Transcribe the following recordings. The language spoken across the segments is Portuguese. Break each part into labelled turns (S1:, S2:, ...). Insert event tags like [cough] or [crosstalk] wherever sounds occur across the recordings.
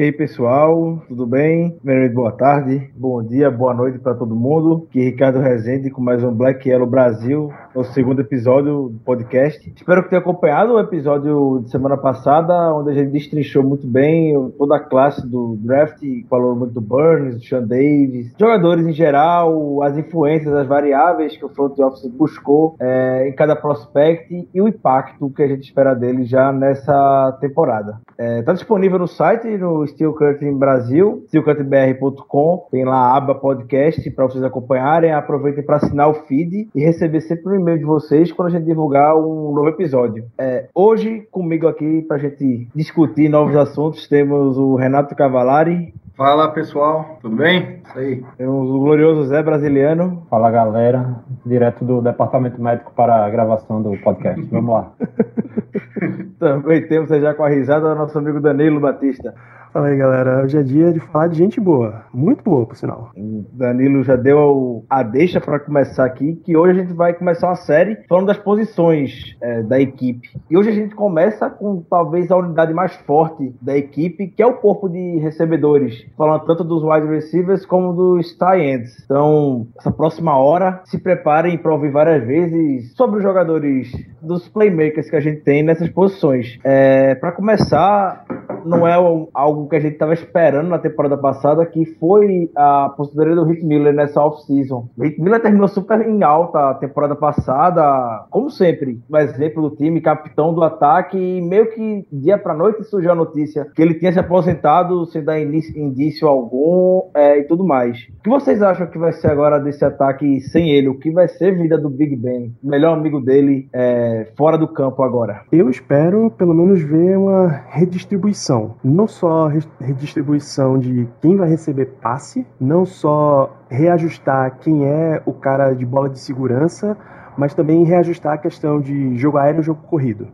S1: E aí, pessoal, tudo bem? Primeiramente, boa tarde, bom dia, boa noite para todo mundo. Aqui é Ricardo Rezende com mais um Black Yellow Brasil, o segundo episódio do podcast. Espero que tenha acompanhado o episódio de semana passada, onde a gente destrinchou muito bem toda a classe do draft, falou muito do Burns, do Sean Davis, jogadores em geral, as influências, as variáveis que o front office buscou é, em cada prospect e o impacto que a gente espera dele já nessa temporada. Está é, tá disponível no site, no Steel Curtain Brasil, steelcurtainbr.com, tem lá a aba podcast para vocês acompanharem. Aproveitem para assinar o feed e receber sempre o um e-mail de vocês quando a gente divulgar um novo episódio. É, hoje, comigo aqui para a gente discutir novos assuntos, temos o Renato Cavalari.
S2: Fala pessoal, tudo bem?
S1: Isso aí. Temos o glorioso Zé Brasiliano.
S3: Fala galera, direto do departamento médico para a gravação do podcast. Vamos lá. [laughs]
S1: Também temos já com a risada nosso amigo Danilo Batista.
S4: Fala aí, galera. Hoje é dia de falar de gente boa. Muito boa, por sinal.
S1: O Danilo já deu a deixa para começar aqui, que hoje a gente vai começar uma série falando das posições é, da equipe. E hoje a gente começa com talvez a unidade mais forte da equipe, que é o corpo de recebedores. Falando tanto dos wide receivers como dos tight ends. Então, essa próxima hora, se preparem para ouvir várias vezes sobre os jogadores, dos playmakers que a gente tem nessas posições. É, para começar, não é algo que a gente estava esperando na temporada passada, que foi a aposentadoria do Rick Miller nessa off-season. Rick Miller terminou super em alta a temporada passada, como sempre, o exemplo do time, capitão do ataque, e meio que dia para noite surgiu a notícia que ele tinha se aposentado sem dar indício algum é, e tudo mais. O que vocês acham que vai ser agora desse ataque sem ele? O que vai ser vida do Big Ben, melhor amigo dele, é, fora do campo agora?
S4: Eu espero pelo menos ver uma redistribuição, não só redistribuição de quem vai receber passe, não só reajustar quem é o cara de bola de segurança, mas também reajustar a questão de jogo aéreo e jogo corrido.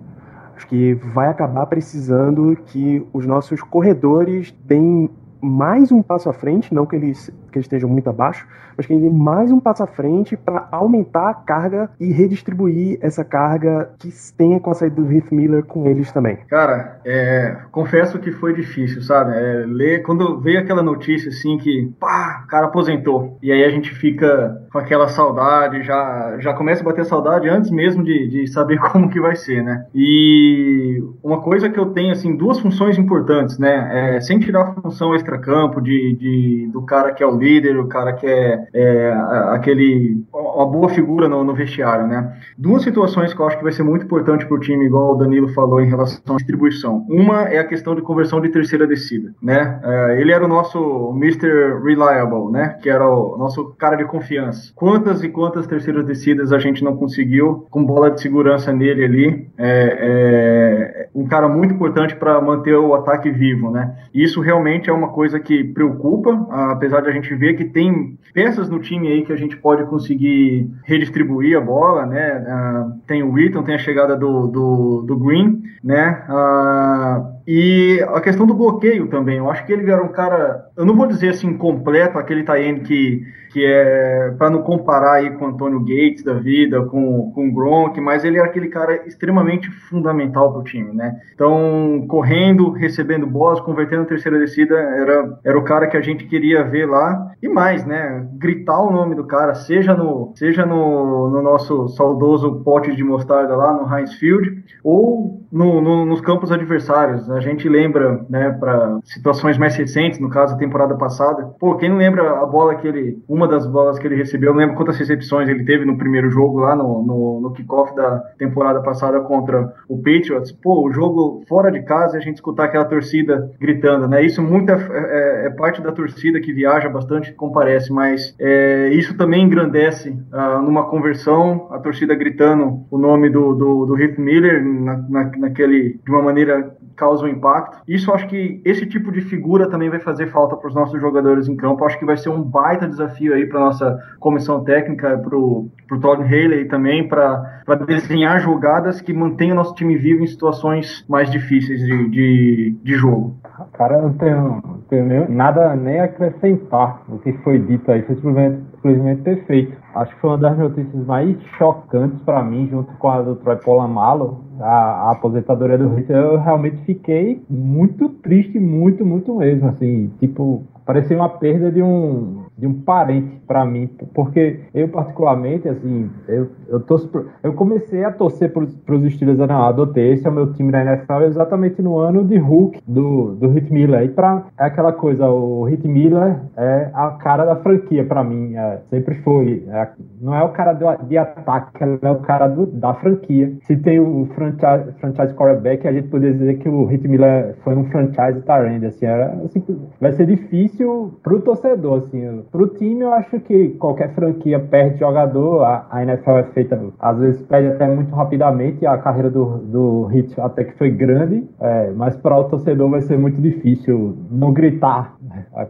S4: Acho que vai acabar precisando que os nossos corredores deem mais um passo à frente, não que eles, que eles estejam muito abaixo, mas que ele dê mais um passo à frente para aumentar a carga e redistribuir essa carga que tenha com a saída do Heath Miller com eles também.
S2: Cara, é, confesso que foi difícil, sabe? É, ler, quando veio aquela notícia assim que, pá, o cara aposentou. E aí a gente fica com aquela saudade, já, já começa a bater saudade antes mesmo de, de saber [laughs] como que vai ser, né? E uma coisa que eu tenho, assim, duas funções importantes, né? É, sem tirar a função extra-campo de, de, do cara que é o líder, o cara que é é, aquele uma boa figura no, no, vestiário, né? Duas situações que eu acho que vai ser muito importante para o time, igual o Danilo falou em relação à distribuição. Uma é a questão de conversão de terceira descida, né? É, ele era o nosso Mr. Reliable, né? Que era o nosso cara de confiança. Quantas e quantas terceiras descidas a gente não conseguiu com bola de segurança nele ali? É, é um cara muito importante para manter o ataque vivo, né? Isso realmente é uma coisa que preocupa, apesar de a gente ver que tem peças peças no time aí que a gente pode conseguir redistribuir a bola, né? Uh, tem o Wheaton, tem a chegada do, do, do Green, né? Uh, e a questão do bloqueio também. Eu acho que ele era um cara, eu não vou dizer assim completo, aquele Tayene que que é para não comparar aí com o Antônio Gates da vida, com, com o Gronk, mas ele era aquele cara extremamente fundamental para o time, né? Então, correndo, recebendo bolas, convertendo a terceira descida, era, era o cara que a gente queria ver lá. E mais, né? Gritar o nome do cara, seja no, seja no, no nosso saudoso pote de mostarda lá no Heinz Field, ou no, no, nos campos adversários. A gente lembra, né, para situações mais recentes, no caso, a temporada passada. Pô, quem não lembra a bola que ele. Uma das bolas que ele recebeu, eu não lembro quantas recepções ele teve no primeiro jogo lá no, no, no kickoff da temporada passada contra o Patriots. Pô, o jogo fora de casa a gente escutar aquela torcida gritando, né? Isso muito é, é, é parte da torcida que viaja bastante, comparece, mas é, isso também engrandece uh, numa conversão, a torcida gritando o nome do, do, do Heath Miller na, na, naquele, de uma maneira causa um impacto. Isso acho que esse tipo de figura também vai fazer falta para os nossos jogadores em campo. Acho que vai ser um baita desafio aí para nossa comissão técnica, para o Todd Haley também, para desenhar jogadas que mantenham o nosso time vivo em situações mais difíceis de, de, de jogo.
S3: Cara, não tenho, tenho nada nem acrescentar o que foi dito aí, foi simplesmente, simplesmente perfeito. acho que foi uma das notícias mais chocantes para mim, junto com a do Troy Polamalu, a, a aposentadoria do Hit. Eu realmente fiquei muito triste, muito, muito mesmo, assim, tipo, parecia uma perda de um de um parente para mim, porque eu particularmente, assim, eu, eu, torço pro, eu comecei a torcer para os Steelers, adotei, esse é o meu time da NFL exatamente no ano de Hulk, do, do Hit Miller, e pra, é aquela coisa, o Hit Miller é a cara da franquia para mim, é, sempre foi, é, não é o cara do, de ataque, é o cara do, da franquia, se tem o franchise, franchise quarterback, a gente poderia dizer que o Hit Miller foi um franchise tarend, assim, era, assim, vai ser difícil pro torcedor, assim, Pro time, eu acho que qualquer franquia perde jogador, a, NFL é feita, às vezes perde até muito rapidamente, a carreira do, do Hit até que foi grande, é, mas para o torcedor vai ser muito difícil não gritar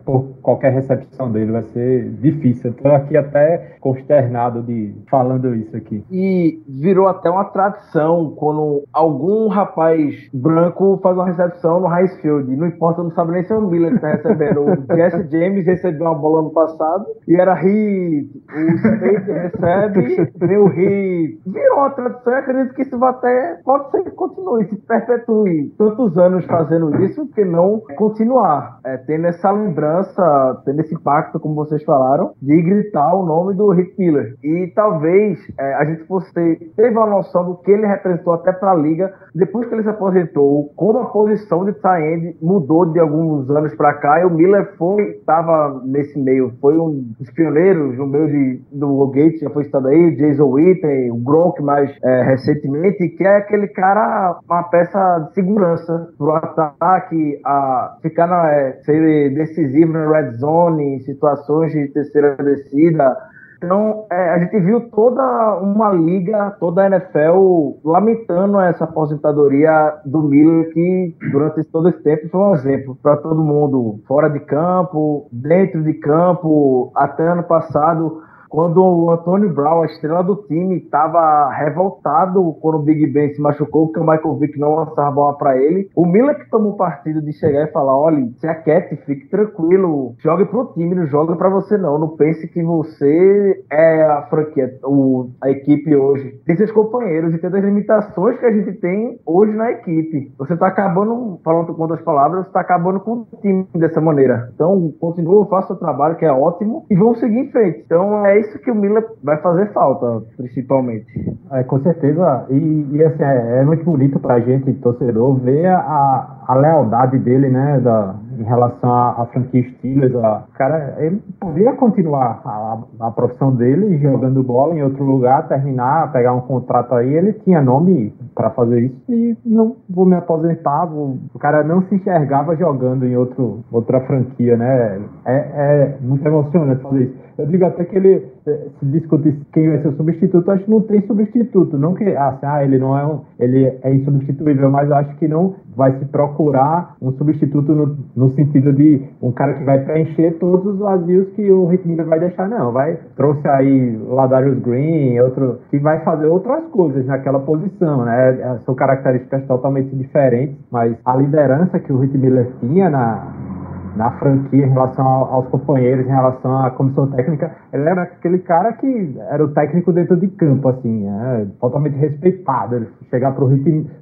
S3: por qualquer recepção dele, vai ser difícil. Estou aqui até consternado de falando isso aqui.
S1: E virou até uma tradição quando algum rapaz branco faz uma recepção no High Field, não importa, não sabe nem se é o Miller que está recebendo. O [laughs] Jesse James recebeu uma bola no passado e era hit. O State recebe, vem o hit. Virou uma tradição e acredito que isso vai até. Pode ser que continue, se perpetue tantos anos fazendo isso, porque não continuar. É, tendo essa lembrança, tendo esse impacto, como vocês falaram, de gritar o nome do Hit Miller. E talvez é, a gente fosse ter, teve uma noção do que ele representou até para a liga depois que ele se aposentou, como a posição de Tyend mudou de alguns anos para cá. E o Miller foi, estava nesse meio foi um dos pioneiros no meio de, do Gates, já foi citado aí, Jason Witten, o Gronk mais é, recentemente, que é aquele cara, uma peça de segurança pro ataque, a ficar na, é, ser decisivo na red zone, situações de terceira descida, então, é, a gente viu toda uma liga, toda a NFL lamentando essa aposentadoria do Miller, que durante todo esse tempo foi um exemplo para todo mundo, fora de campo, dentro de campo, até ano passado quando o Antônio Brown, a estrela do time, estava revoltado quando o Big Ben se machucou, porque o Michael Vick não lançava a bola para ele. O Miller que tomou partido de chegar e falar: olha, se aquiete, fique tranquilo, jogue pro time, não jogue para você não. Não pense que você é a franquia, o, a equipe hoje. Tem seus companheiros e tem as limitações que a gente tem hoje na equipe. Você tá acabando, falando com outras palavras, você tá acabando com o time dessa maneira. Então, continua, faça o trabalho que é ótimo e vamos seguir em frente. Então, é isso que o Miller vai fazer falta, principalmente.
S3: É, com certeza. E, e assim, é, é, muito bonito pra gente, torcedor, ver a, a lealdade dele, né, da, em relação à, à franquia Steelers. A, cara, ele podia continuar a, a, profissão dele jogando bola em outro lugar, terminar, pegar um contrato aí. Ele tinha nome para fazer isso e não vou me aposentar. Vou, o cara não se enxergava jogando em outro, outra franquia, né? É, é muito emocionante fazer isso. Eu digo até que ele se discute quem vai ser o substituto, acho que não tem substituto. Não que assim, ah, ele não é um, ele é insubstituível, mas acho que não vai se procurar um substituto no, no sentido de um cara que vai preencher todos os vazios que o Ritmiller vai deixar, não. Vai trouxe aí Ladarius Green, outro que vai fazer outras coisas naquela posição, né? É, são características totalmente diferentes, mas a liderança que o Ritmiller tinha na na franquia em relação aos companheiros, em relação à comissão técnica, ele era aquele cara que era o técnico dentro de campo, assim, é, totalmente respeitado. Ele chegar pro,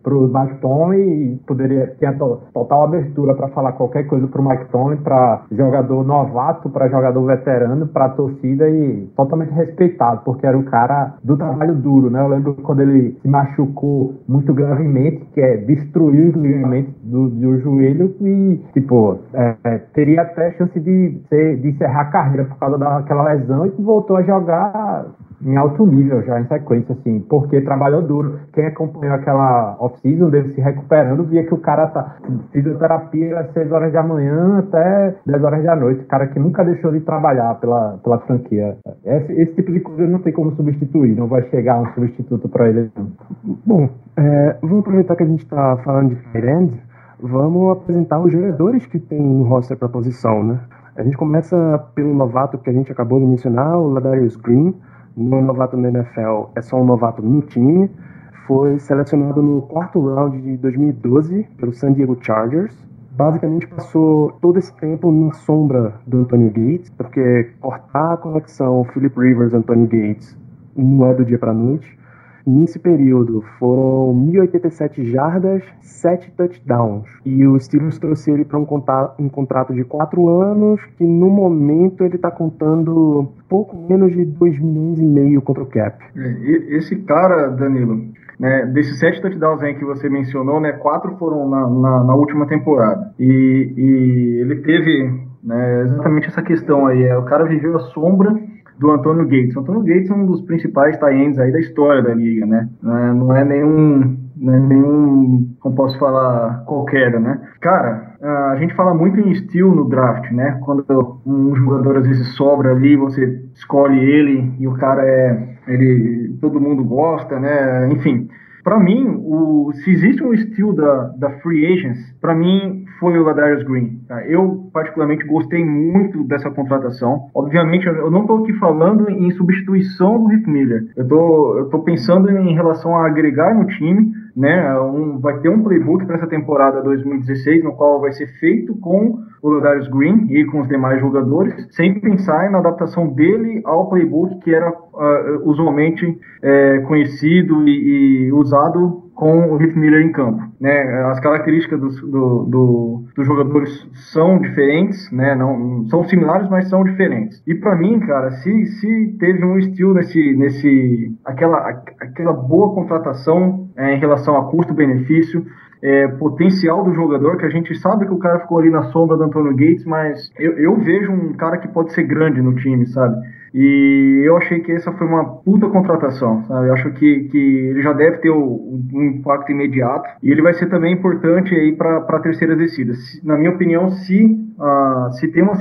S3: pro Mike Tomlin e poderia ter total abertura para falar qualquer coisa pro Mike Tomlin, para jogador novato, para jogador veterano, para torcida e totalmente respeitado, porque era o cara do trabalho duro, né? Eu lembro quando ele se machucou muito gravemente, que é destruir os ligamentos do, do joelho e, tipo, é teria até chance de, ser, de encerrar a carreira por causa daquela lesão e voltou a jogar em alto nível já em sequência, assim, porque trabalhou duro. Quem acompanhou aquela off-season dele se recuperando, via que o cara tá fisioterapia às 6 horas da manhã até 10 horas da noite. Cara que nunca deixou de trabalhar pela, pela franquia. Esse, esse tipo de coisa não tem como substituir, não vai chegar um substituto para ele.
S4: Bom, é, vamos aproveitar que a gente está falando de Tyrande vamos apresentar os jogadores que tem no roster para posição, né? A gente começa pelo novato que a gente acabou de mencionar, o Ladarius Green. É novato na NFL, é só um novato no time. Foi selecionado no quarto round de 2012 pelo San Diego Chargers. basicamente passou todo esse tempo na sombra do Antonio Gates, porque cortar a conexão Philip Rivers Antonio Gates não é do dia para noite. Nesse período foram 1.087 jardas, 7 touchdowns. E o Steelers trouxe ele para um, um, contrato de 4 anos, que no momento ele está contando pouco menos de 2 milhões e meio contra o cap.
S2: É, esse cara, Danilo, né, desses sete touchdowns aí que você mencionou, né, quatro foram na, na, na última temporada. E, e ele teve né, exatamente essa questão aí. É, o cara viveu a sombra do Antônio Gates. O Antônio Gates é um dos principais tie aí da história da liga, né? Não é nenhum, não é nenhum, como posso falar, qualquer, né? Cara, a gente fala muito em estilo no draft, né? Quando um jogador às vezes sobra ali, você escolhe ele e o cara é, ele, todo mundo gosta, né? Enfim, para mim, o, se existe um estilo da, da free agents, para mim foi o Ladarius Green. Tá? Eu, particularmente, gostei muito dessa contratação. Obviamente, eu não estou aqui falando em substituição do Rick Miller. Eu tô pensando em relação a agregar no time, né? Um, vai ter um playbook para essa temporada 2016, no qual vai ser feito com o Ladarius Green e com os demais jogadores, sem pensar na adaptação dele ao playbook que era uh, usualmente é, conhecido e, e usado com o Heath Miller em campo. Né? As características dos, do, do, dos jogadores são diferentes, né? não, são similares, mas são diferentes. E para mim, cara, se, se teve um estilo nesse, nesse aquela, aquela boa contratação é, em relação a custo-benefício, é, potencial do jogador, que a gente sabe que o cara ficou ali na sombra do Antônio Gates, mas eu, eu vejo um cara que pode ser grande no time, sabe? E eu achei que essa foi uma puta contratação, sabe? Eu acho que, que ele já deve ter o, um impacto imediato e ele vai ser também importante aí para terceiras descidas. Na minha opinião, se, uh, se tem uma,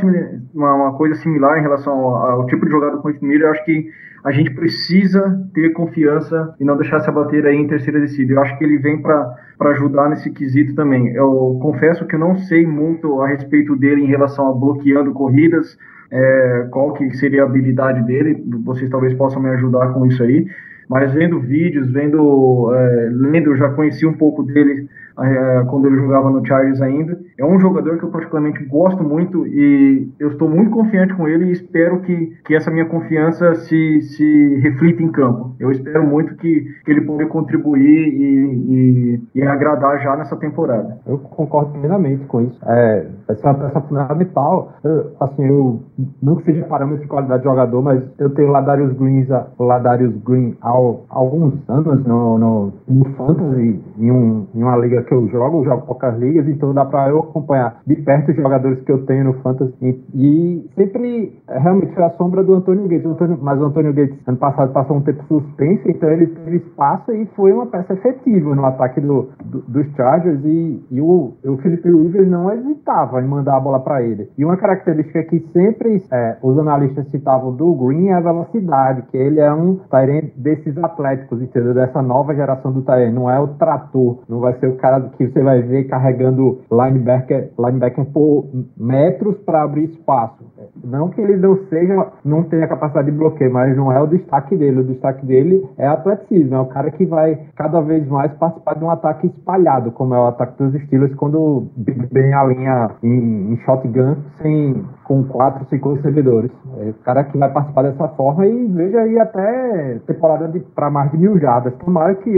S2: uma, uma, coisa similar em relação ao, ao tipo de jogada com o Miller, eu acho que a gente precisa ter confiança e não deixar se abater aí em terceira descida. Eu acho que ele vem para ajudar nesse quesito também. Eu confesso que eu não sei muito a respeito dele em relação a bloqueando corridas, é, qual que seria a habilidade dele, vocês talvez possam me ajudar com isso aí, mas vendo vídeos, vendo, é, lendo, já conheci um pouco dele é, quando ele jogava no Chargers ainda. É um jogador que eu particularmente gosto muito e eu estou muito confiante com ele e espero que, que essa minha confiança se, se reflita em campo. Eu espero muito que, que ele possa contribuir e, e, e, agradar já nessa temporada.
S3: Eu concordo plenamente com isso. É, essa é uma peça fundamental. Eu, assim, eu não que seja parâmetro de qualidade de jogador, mas eu tenho Ladarius Green, o Ladarius Green há alguns anos no, no, no Fantasy, em, um, em uma liga que eu jogo, eu jogo poucas ligas, então dá para eu acompanhar de perto os jogadores que eu tenho no Fantasy. E, e sempre, é, realmente, foi a sombra do Antônio Gates. O Antônio, mas o Antônio Gates, ano passado, passou um tempo suspenso, então ele teve espaço e foi uma peça efetiva no ataque do, do dos Chargers. E, e o, o Felipe Rivers não hesitava em mandar a bola para ele. E uma característica que sempre é, os analistas citavam do Green é a velocidade, que ele é um Tyrant desses atléticos, entendeu? Dessa nova geração do Tyrant. Não é o trator, não vai ser o cara que você vai ver carregando linebacker, linebacker por metros para abrir espaço. Não que ele não seja, não tenha capacidade de bloqueio, mas não é o destaque dele. O destaque dele é atleticismo, é o cara que vai cada vez mais participar de um ataque espalhado, como é o ataque dos Steelers quando bem a linha em, em shotgun sem com quatro, cinco recebedores. É o cara que vai participar dessa forma e veja aí até temporada para mais de mil jardas. Tomara que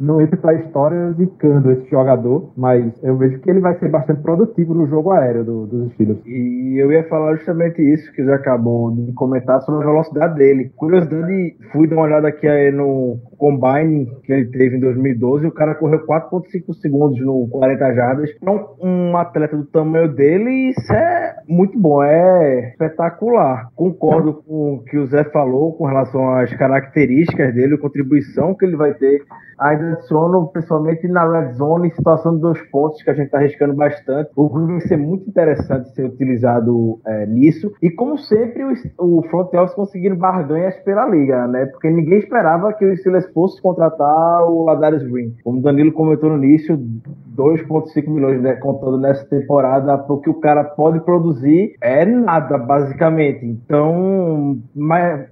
S3: não entre para a história zicando esse jogador, mas eu vejo que ele vai ser bastante produtivo no jogo aéreo do, dos Steelers.
S1: E eu ia falar justamente isso que você acabou de comentar sobre a velocidade dele. Curiosidade, fui dar uma olhada aqui no combine que ele teve em 2012 e o cara correu 4.5 segundos no 40 jardas. Então, um atleta do tamanho dele, isso é muito bom. É espetacular. Concordo com o que o Zé falou com relação às características dele, contribuição que ele vai ter. Ainda adiciono, principalmente na red zone, situação dois pontos, que a gente está arriscando bastante. O Green vai ser muito interessante ser utilizado é, nisso. E, como sempre, o, o front office conseguindo barganhas pela liga, né? Porque ninguém esperava que o Steelers fosse contratar o Ladarius Green. Como o Danilo comentou no início, 2,5 milhões né, contando nessa temporada, porque o cara pode produzir é nada, basicamente. Então,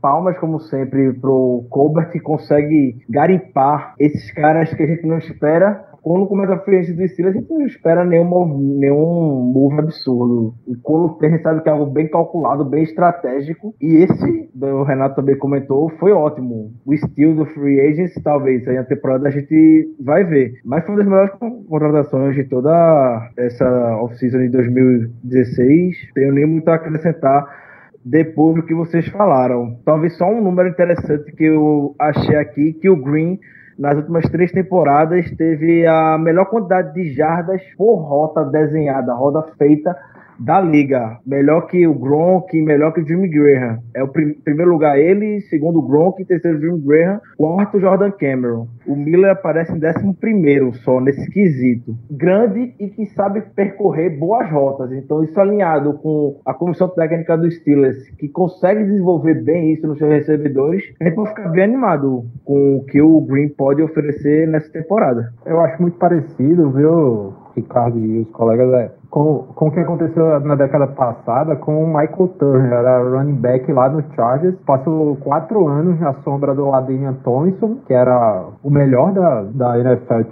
S1: palmas, como sempre, pro Colbert que consegue garimpar esses caras que a gente não espera quando começa a free do Steelers, a gente não espera nenhum, nenhum move absurdo. E quando tem, a gente sabe que é algo bem calculado, bem estratégico. E esse, o Renato também comentou, foi ótimo. O estilo do Free Agents, talvez, aí a temporada a gente vai ver. Mas foi uma das melhores contratações de toda essa off-season de 2016. Tenho nem muito a acrescentar depois do que vocês falaram. Talvez só um número interessante que eu achei aqui, que o Green nas últimas três temporadas teve a melhor quantidade de jardas por rota desenhada, roda feita da liga. Melhor que o Gronk, melhor que o Jimmy Graham. É o prim primeiro lugar ele, segundo o Gronk, terceiro o Jimmy Graham, quarto Jordan Cameron. O Miller aparece em décimo primeiro só nesse quesito. Grande e que sabe percorrer boas rotas. Então isso alinhado com a comissão técnica dos Steelers, que consegue desenvolver bem isso nos seus recebedores, a gente pode ficar bem animado com o que o Green pode oferecer nessa temporada.
S3: Eu acho muito parecido, viu, Ricardo e os colegas, é, com, com o que aconteceu na década passada com o Michael Turner, era running back lá no Chargers, passou quatro anos na sombra do Ladinian Thompson, que era o melhor da, da NFL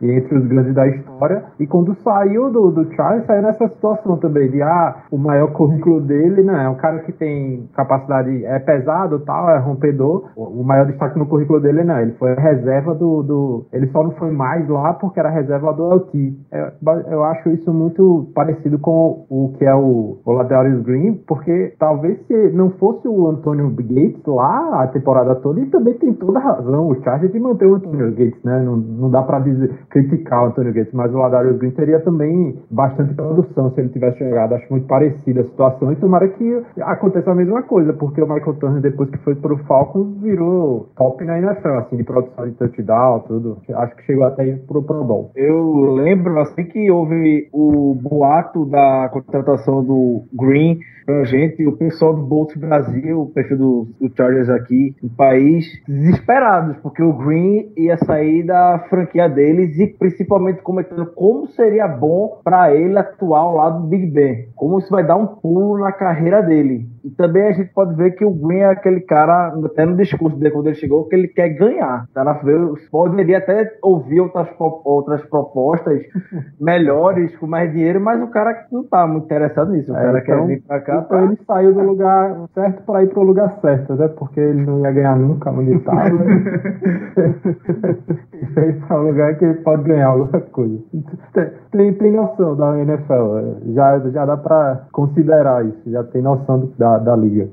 S3: e entre os grandes da história. E quando saiu do, do Charles, saiu nessa situação também de ah, o maior currículo dele, né? É um cara que tem capacidade, é pesado tal, é rompedor. O, o maior destaque no currículo dele não. Ele foi reserva do, do. Ele só não foi mais lá porque era reserva do LT. Eu, eu acho isso muito parecido com o que é o, o Ladarius Green, porque talvez se não fosse o Antônio Gates lá a temporada toda, ele também tem toda a razão. O Chargers de manter o Antônio Gates, né? Não, não dá para dizer criticar o Antônio Gates, mas o Ladarius Green teria também bastante produção se ele tivesse chegado. Acho muito parecida a situação e tomara que aconteça a mesma coisa, porque o Michael Turner, depois que foi pro Falcons, virou top na NFL, assim, de produção de touchdown, tudo. Acho que chegou até pro Pro Bowl.
S1: Eu lembro, assim que houve o boato da contratação do Green pra gente, o pessoal do Bolt Brasil, o perfil do, do Chargers aqui, no país, desesperados, porque o Green ia sair da franquia deles e principalmente comentando como seria bom para ele atuar ao lado do Big Ben, como isso vai dar um pulo na carreira dele. E também a gente pode ver que o Green é aquele cara, até no discurso dele quando ele chegou, que ele quer ganhar. Tá na, poderia até ouvir outras, outras propostas [laughs] melhores, com mais dinheiro, mas o cara não tá muito interessado nisso. O é, cara então, quer vir pra cá.
S3: Então pra... ele saiu do lugar certo para ir pro lugar certo, né? Porque ele não ia ganhar nunca onde estava. e veio para um lugar que ele pode ganhar alguma coisa. Tem, tem noção da NFL, já, já dá para considerar isso, já tem noção da da, liga.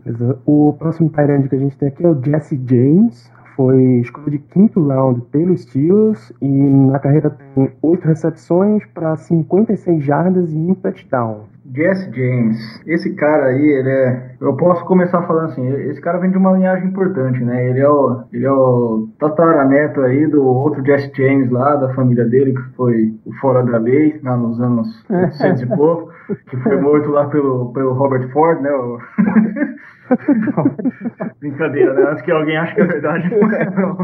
S4: O próximo Tyrande que a gente tem aqui é o Jesse James, foi escolha de quinto round pelos Steelers e na carreira tem oito recepções para 56 jardas e um touchdown.
S2: Jesse James, esse cara aí, ele é. Eu posso começar falando assim, esse cara vem de uma linhagem importante, né? Ele é o, ele é o tataraneto aí do outro Jesse James lá, da família dele, que foi o fora da lei, lá nos anos 800 e pouco, [laughs] que foi morto lá pelo, pelo Robert Ford, né? O... [laughs] Brincadeira, né? Antes que alguém ache que é verdade, não é não.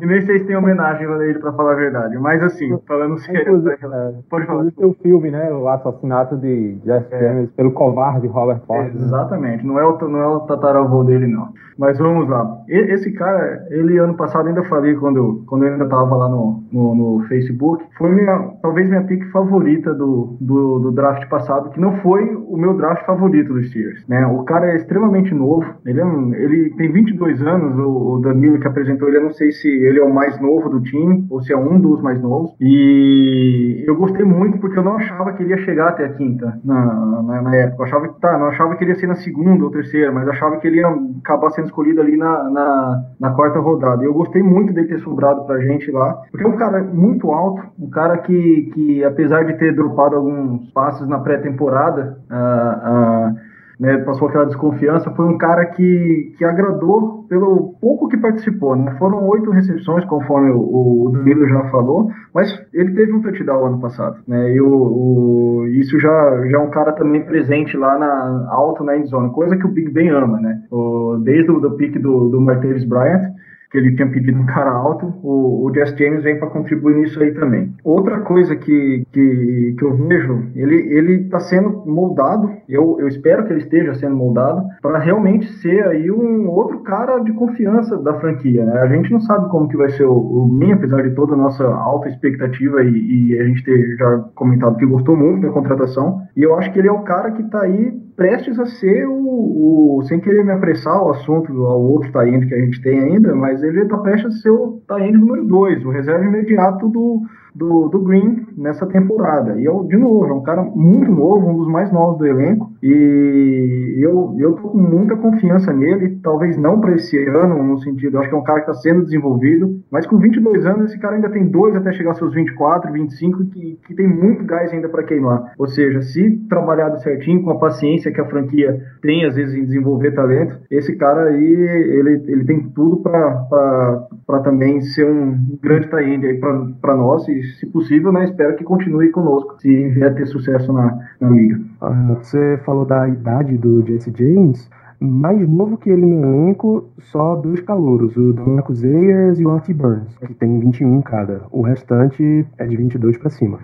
S2: E nem sei se tem homenagem a ele pra falar a verdade. Mas assim, falando sério.
S3: Né? É, pode falar. Inclusive tem o filme, né? O assassinato de Jeff é. James pelo covarde Robert Ford.
S2: É, exatamente. Não é, o, não é o tataravô dele, não. Mas vamos lá. Esse cara, ele ano passado ainda falei quando, quando eu ainda tava lá no, no, no Facebook, foi minha, talvez minha pick favorita do, do, do, draft passado, que não foi o meu draft favorito dos Steelers. Né? O cara é extremamente novo, ele, é, ele tem 22 anos, o, o Danilo que apresentou ele, eu não sei se ele é o mais novo do time, ou se é um dos mais novos, e eu gostei muito porque eu não achava que ele ia chegar até a quinta na, na, na época, eu achava que, tá, não achava que ele ia ser na segunda ou terceira, mas achava que ele ia acabar sendo escolhido ali na, na, na quarta rodada, e eu gostei muito dele ter sobrado pra gente lá, porque é um cara muito alto, um cara que, que apesar de ter dropado alguns passos na pré-temporada, uh, uh, né, passou aquela desconfiança, foi um cara que, que agradou pelo pouco que participou. Né? Foram oito recepções, conforme o, o Danilo já falou, mas ele teve um touchdown ano passado. Né? E o, o, isso já, já é um cara também presente lá na alto na endzone, coisa que o Big Ben ama. Né? O, desde o do pique do, do Martavis Bryant, que ele tinha pedido um cara alto, o, o Jess James vem para contribuir nisso aí também. Outra coisa que, que, que eu vejo, ele ele está sendo moldado, eu, eu espero que ele esteja sendo moldado, para realmente ser aí um outro cara de confiança da franquia. Né? A gente não sabe como que vai ser o, o Min, apesar de toda a nossa alta expectativa e, e a gente ter já comentado que gostou muito da contratação, e eu acho que ele é o cara que está aí prestes a ser o, o, sem querer me apressar o assunto ao outro Taíne que a gente tem ainda, mas ele está prestes a ser o Taíne número 2, o reserva imediato do, do, do Green nessa temporada. E eu, de novo, é um cara muito novo, um dos mais novos do elenco. E eu, eu tô com muita confiança nele, talvez não para esse ano, no sentido, acho que é um cara que está sendo desenvolvido, mas com 22 anos, esse cara ainda tem dois até chegar aos seus 24, 25, que, que tem muito gás ainda para queimar. Ou seja, se trabalhado certinho, com a paciência que a franquia tem, às vezes, em desenvolver talento, esse cara aí, ele, ele tem tudo para também ser um grande tie aí para nós, e se possível, né, espero que continue conosco, se vier ter sucesso na, na liga.
S4: Ah, você falou da idade do Jesse James, mais novo que ele no elenco, só dois calouros, o Marcus Ayers e o Artie Burns, que tem 21 cada. O restante é de 22 para cima.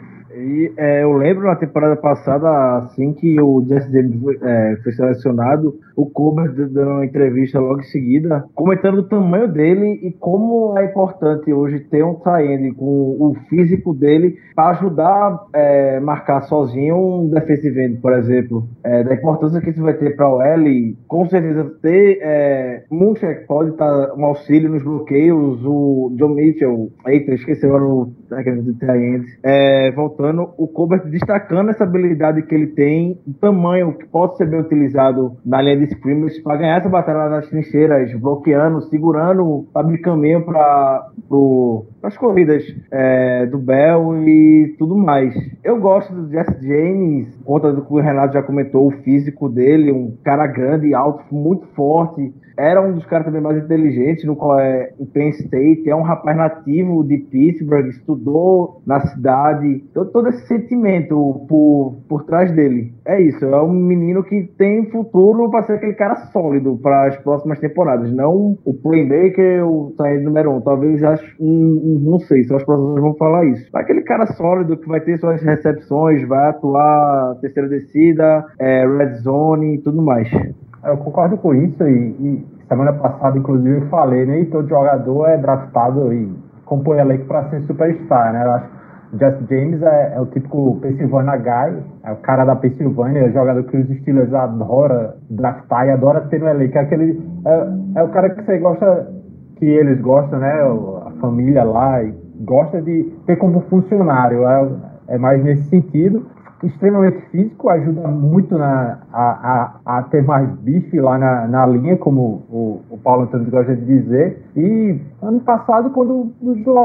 S1: E é, eu lembro na temporada passada, assim que o Jesse James foi, é, foi selecionado, o Colbert dando uma entrevista logo em seguida, comentando o tamanho dele e como é importante hoje ter um tie com o físico dele para ajudar a é, marcar sozinho um defensive end, por exemplo. É, da importância que isso vai ter para o L, com certeza ter é, Munchak pode estar um auxílio nos bloqueios, o John Mitchell, eita, esqueci agora o técnico do tie é, voltando o Colbert destacando essa habilidade que ele tem, o tamanho que pode ser bem utilizado na linha de scrimmage para ganhar essa batalha nas trincheiras, bloqueando, segurando, abrindo caminho para as corridas é, do Bell e tudo mais. Eu gosto do Jesse James, conta do que o Renato já comentou, o físico dele, um cara grande, alto, muito forte, era um dos caras também mais inteligentes no qual é o Penn State, é um rapaz nativo de Pittsburgh, estudou na cidade, todo, todo esse sentimento por, por trás dele. É isso, é um menino que tem futuro para ser aquele cara sólido para as próximas temporadas, não o playmaker, o sair número um. Talvez um, não sei, só as próximas vão falar isso. Aquele cara sólido que vai ter suas recepções, vai atuar terceira descida, é, red zone e tudo mais.
S3: Eu concordo com isso e, e, semana passada, inclusive, eu falei, nem né, todo jogador é draftado e compõe elenco para ser superstar, né? Eu acho que Just James é, é, o típico Pennsylvania guy, é o cara da Pensilvânia, é o jogador que os Steelers adora draftar e adora ter no elenco. É, aquele, é, é o cara que você gosta, que eles gostam, né? A família lá, e gosta de ter como funcionário. É, é mais nesse sentido extremamente físico, ajuda muito na, a, a, a ter mais bife lá na, na linha, como o, o Paulo Antônio gosta de dizer. E ano passado, quando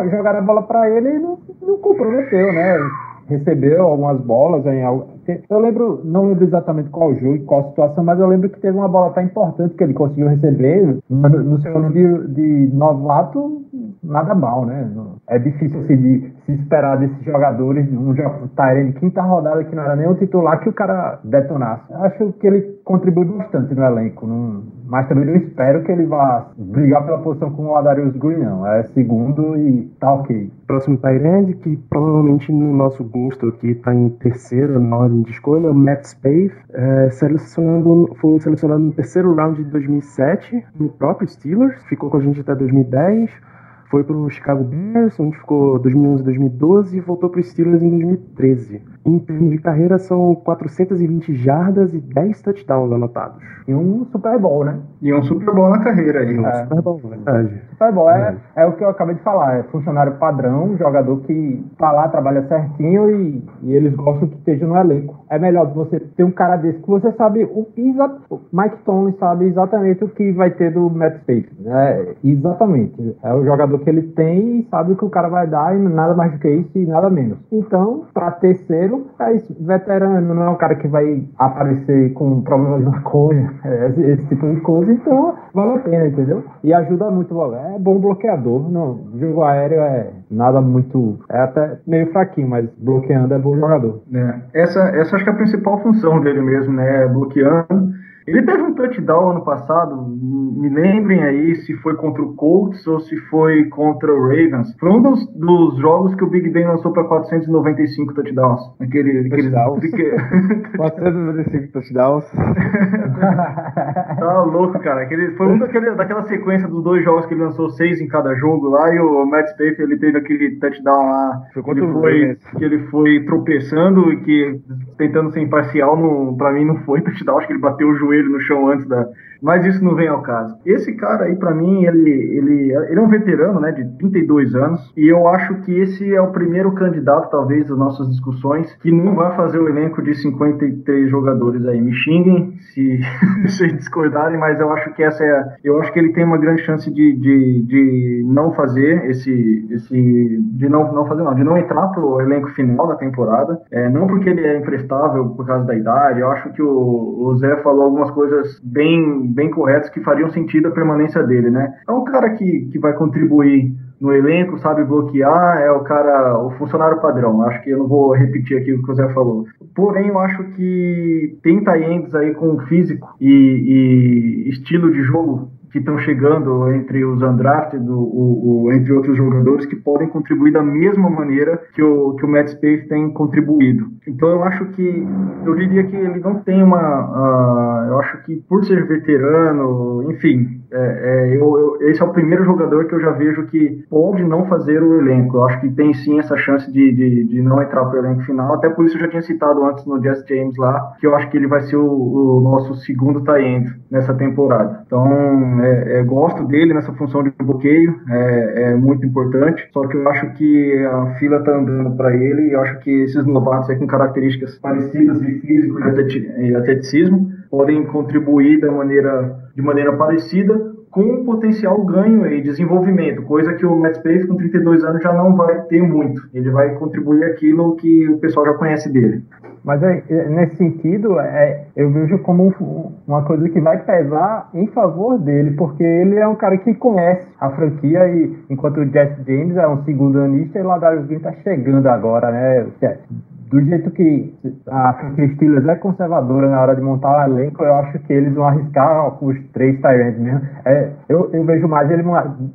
S3: jogaram a bola para ele, não, não comprometeu, né? Recebeu algumas bolas em, eu lembro, não lembro exatamente qual jogo e qual situação, mas eu lembro que teve uma bola tão importante que ele conseguiu receber. No, seu ano de, de novato, nada mal, né? É difícil assim, de se esperar desses jogadores, um Tyrene de quinta rodada que não era nem o titular, que o cara detonasse. Acho que ele contribui bastante no elenco, não, mas também não espero que ele vá brigar pela posição com o Adarius Green, não. É segundo e tá ok.
S4: Próximo Tyrande, que provavelmente no nosso gosto aqui tá em terceiro na ordem de escolha, o Matt Spaeth, é, selecionando, foi selecionado no terceiro round de 2007 no próprio Steelers, ficou com a gente até 2010 foi para o Chicago Bears, onde ficou 2011 2012 e voltou para o Steelers em 2013. Em termos de carreira, são 420 jardas e 10 touchdowns anotados.
S3: E um Super Bowl, né?
S2: E um Super Bowl na carreira aí. Um
S3: é. Super Bowl, verdade. Super Bowl é, é, o que eu acabei de falar. É funcionário padrão, jogador que tá lá, trabalha certinho e, e eles gostam que esteja no elenco. É melhor você ter um cara desse que você sabe o exato. Mike Tomlin sabe exatamente o que vai ter do Matt Space. Né? Exatamente. É o jogador que ele tem e sabe o que o cara vai dar e nada mais do que isso e nada menos. Então, para terceiro é isso, veterano, não é um cara que vai aparecer com problemas de maconha, é, esse, esse, tipo de coisa, então vale a pena, entendeu? E ajuda muito, é bom bloqueador, não, jogo aéreo é nada muito, é até meio fraquinho, mas bloqueando é bom jogador.
S2: É, essa, essa acho que é a principal função dele mesmo, né, bloqueando, Ele teve um touchdown ano passado, me lembrem aí se foi contra o Colts ou se foi contra o Ravens. Foi um dos, dos jogos que o Big Ben lançou para 495 touchdowns. Aquele,
S1: touchdowns. Aquele... [laughs] 495 touchdowns. [laughs]
S2: tá louco, cara. Aquele, foi um daquele, daquela sequência dos dois jogos que ele lançou seis em cada jogo lá e o Matt Spaeth ele teve aquele touchdown lá. Foi contra ele o foi, que ele foi tropeçando e que tentando ser imparcial, no, pra mim não foi touchdown. Acho que ele bateu o joelho no chão antes da, mas isso não vem ao caso. Esse cara aí, para mim, ele, ele, ele é um veterano, né, de 32 anos, e eu acho que esse é o primeiro candidato, talvez, das nossas discussões, que não vai fazer o elenco de 53 jogadores aí. Me xinguem se, [laughs] se discordarem, mas eu acho que essa é. Eu acho que ele tem uma grande chance de, de, de não fazer esse. esse de não, não fazer, não, de não entrar pro elenco final da temporada. É, não porque ele é imprestável por causa da idade, eu acho que o, o Zé falou algumas coisas bem bem corretos que fariam sentido a permanência dele, né? É um cara que, que vai contribuir no elenco, sabe bloquear, é o cara, o funcionário padrão. Acho que eu não vou repetir aqui o que o Zé falou. Porém, eu acho que tem Tayendes aí com físico e, e estilo de jogo que estão chegando entre os undrafted, o, o, entre outros jogadores, que podem contribuir da mesma maneira que o, que o Matt Space tem contribuído. Então eu acho que, eu diria que ele não tem uma, uh, eu acho que por ser veterano, enfim, é, é, eu, eu, esse é o primeiro jogador que eu já vejo que pode não fazer o elenco. Eu acho que tem sim essa chance de, de, de não entrar para o elenco final. Até por isso eu já tinha citado antes no Jess James lá, que eu acho que ele vai ser o, o nosso segundo tie nessa temporada. Então, é, é, gosto dele nessa função de bloqueio, é, é, muito importante. Só que eu acho que a fila tá andando para ele e eu acho que esses novatos aí com características parecidas de físico e atleticismo podem contribuir da maneira, de maneira parecida com um potencial ganho e desenvolvimento, coisa que o Matt com 32 anos já não vai ter muito. Ele vai contribuir aquilo que o pessoal já conhece dele.
S3: Mas é, é, nesse sentido, é, eu vejo como um, uma coisa que vai pesar em favor dele, porque ele é um cara que conhece a franquia e enquanto o Jesse James é um segundo anista e o Ladarius Green está chegando agora, né? Do jeito que a Steelers é conservadora na hora de montar o elenco, eu acho que eles vão arriscar os três Tyrants mesmo. É, eu, eu vejo mais ele,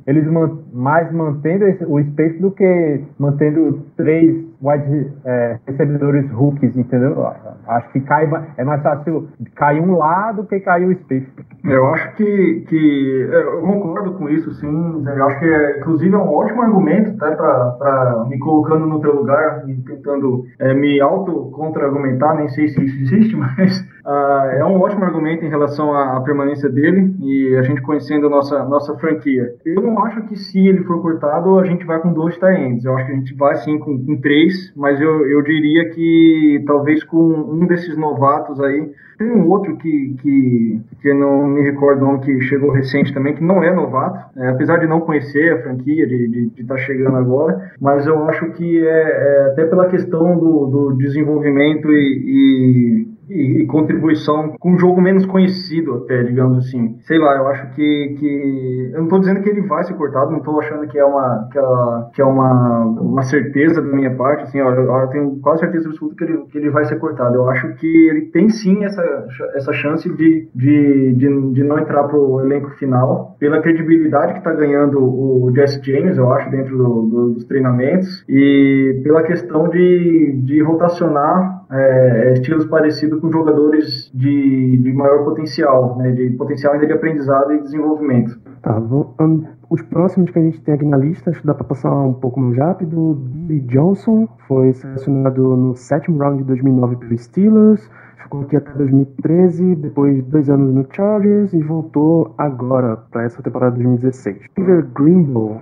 S3: eles man, mais mantendo esse, o space do que mantendo três wide é, recebedores rookies, entendeu? Acho que cai, é mais fácil cair um lado do que cair o space.
S2: Eu acho que, que é, eu concordo com isso, sim. Eu acho que, é, inclusive, é um ótimo argumento até para me colocando no teu lugar e tentando é, me auto-contra-argumentar. Nem sei se isso existe, [laughs] mas uh, é um ótimo argumento em relação à, permanência dele e a gente conhecendo a nossa, nossa franquia. Eu não acho que se ele for cortado, a gente vai com dois tie Eu acho que a gente vai sim com, com três, mas eu, eu diria que talvez com um desses novatos aí. Tem um outro que, que, que não me recordo o nome, que chegou recente também, que não é novato, é, apesar de não conhecer a franquia, de estar tá chegando agora, mas eu acho que é, é até pela questão do, do desenvolvimento e, e e, e, contribuição com um jogo menos conhecido até, digamos assim. Sei lá, eu acho que, que eu não estou dizendo que ele vai ser cortado, não estou achando que é uma que é, que é uma, uma certeza da minha parte, assim, eu, eu, tenho quase certeza absoluta que ele, que ele vai ser cortado. Eu acho que ele tem sim essa, essa chance de, de, de, de não entrar pro elenco final, pela credibilidade que está ganhando o Jesse James, eu acho, dentro do, do, dos treinamentos, e pela questão de, de rotacionar é, estilos parecidos com jogadores de, de maior potencial, né, de potencial ainda de aprendizado e desenvolvimento.
S4: Tá, vou, um, os próximos que a gente tem aqui na lista, acho que dá para passar um pouco mais rápido. Billy Johnson foi selecionado no sétimo round de 2009 pelo Steelers, ficou aqui até 2013, depois dois anos no Chargers e voltou agora para essa temporada de 2016. Peter Greenbow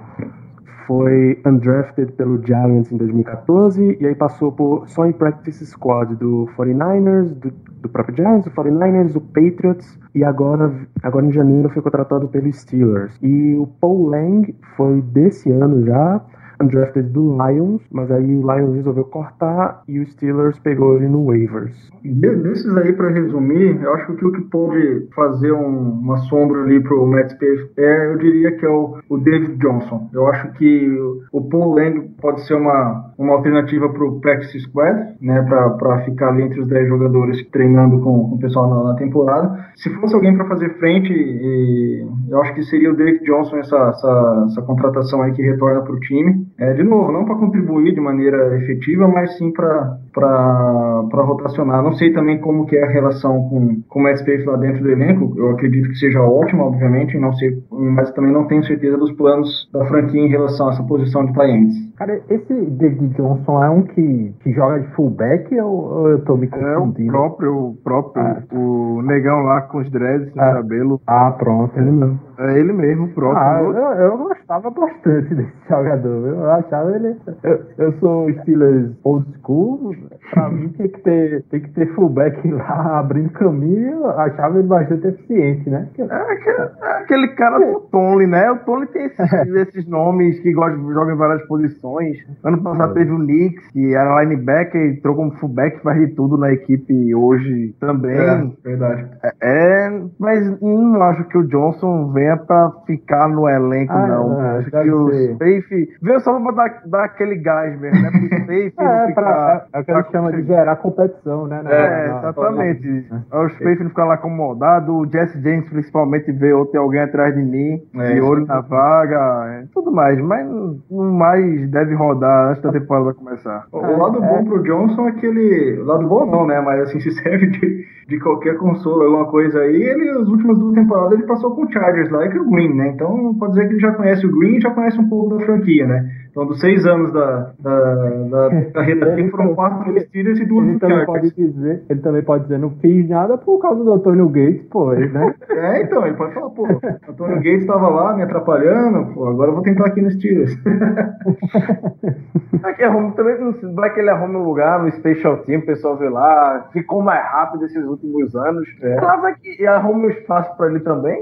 S4: foi undrafted pelo Giants em 2014 e aí passou por só em practice squad do 49ers, do, do próprio Giants, do 49ers, do Patriots e agora, agora em janeiro foi contratado pelo Steelers. E o Paul Lang foi desse ano já, undrafted do Lions, mas aí o Lions resolveu cortar e o Steelers pegou ele no waivers.
S2: Desses aí, para resumir, eu acho que o que pode fazer um, uma sombra ali pro Matt Space é, eu diria que é o, o David Johnson. Eu acho que o Paul Lang pode ser uma, uma alternativa pro practice squad, né, para ficar ali entre os 10 jogadores treinando com, com o pessoal na, na, temporada. Se fosse alguém para fazer frente, e, eu acho que seria o Derek Johnson essa, essa, essa contratação aí que retorna para o time. É, de novo, não para contribuir de maneira efetiva, mas sim para rotacionar. Não sei também como que é a relação com, com o Matt Space lá dentro do elenco. Eu acredito que seja ótimo, obviamente, não sei, mas também não tenho certeza dos planos da franquia em relação a essa posição de clientes.
S3: Cara, esse David Johnson é um que, que joga de fullback ou, ou eu tô me confundindo?
S1: É o próprio, o próprio, ah. o negão lá com os dreads no ah. cabelo.
S3: Ah, pronto, ele mesmo.
S1: É ele mesmo, próprio.
S3: Ah, eu, eu gostava bastante [laughs] desse jogador. Eu achava ele. Eu, eu sou Steelers old school. Pra mim tem que ter, tem que ter fullback [laughs] lá abrindo caminho. Achava ele bastante eficiente, né?
S1: É aquele, é aquele cara do Tony, né? O Tony tem esses, esses nomes que gosta, joga em várias posições. Ano passado teve o Knicks, que era linebacker e trocou como fullback, faz de tudo na equipe hoje também. É,
S2: verdade.
S1: É, é mas não acho que o Johnson venha pra ficar no elenco, ah, não. É, Acho que o Space veio só pra dar, dar aquele gás mesmo, né? Pro [laughs] Space
S3: é, não ficar. Pra, é que a gente chama de gerar competição, né?
S1: é, na, exatamente. Na, o Space não ficar lá acomodado, o Jesse James principalmente veio ter alguém atrás de mim, é, de olho na vaga, é, tudo mais. Mas no mais deve rodar antes da temporada começar.
S2: O, o lado bom pro Johnson é que ele. O lado bom não, né? Mas assim, [laughs] se serve de, de qualquer consolo, alguma coisa aí, ele, as últimas duas temporadas, ele passou com o Chargers lá o Green, né? Então pode dizer que ele já conhece o Green e já conhece um pouco da franquia, né? Então, dos seis anos da, da, da carreira dele, foram quatro
S3: ele, Steelers e duas ele também pode dizer Ele também pode dizer, não fiz nada por causa do Antônio Gates, pô, né? [laughs]
S2: é, então, ele pode falar, pô, Antônio Gates estava lá me atrapalhando, pô, agora eu vou tentar aqui no Steelers. [laughs]
S1: Aqui arruma, também não vai que ele arrume um lugar no Special Team, o pessoal vê lá, ficou mais rápido esses últimos anos. É. Claro que arrume um espaço para ele também.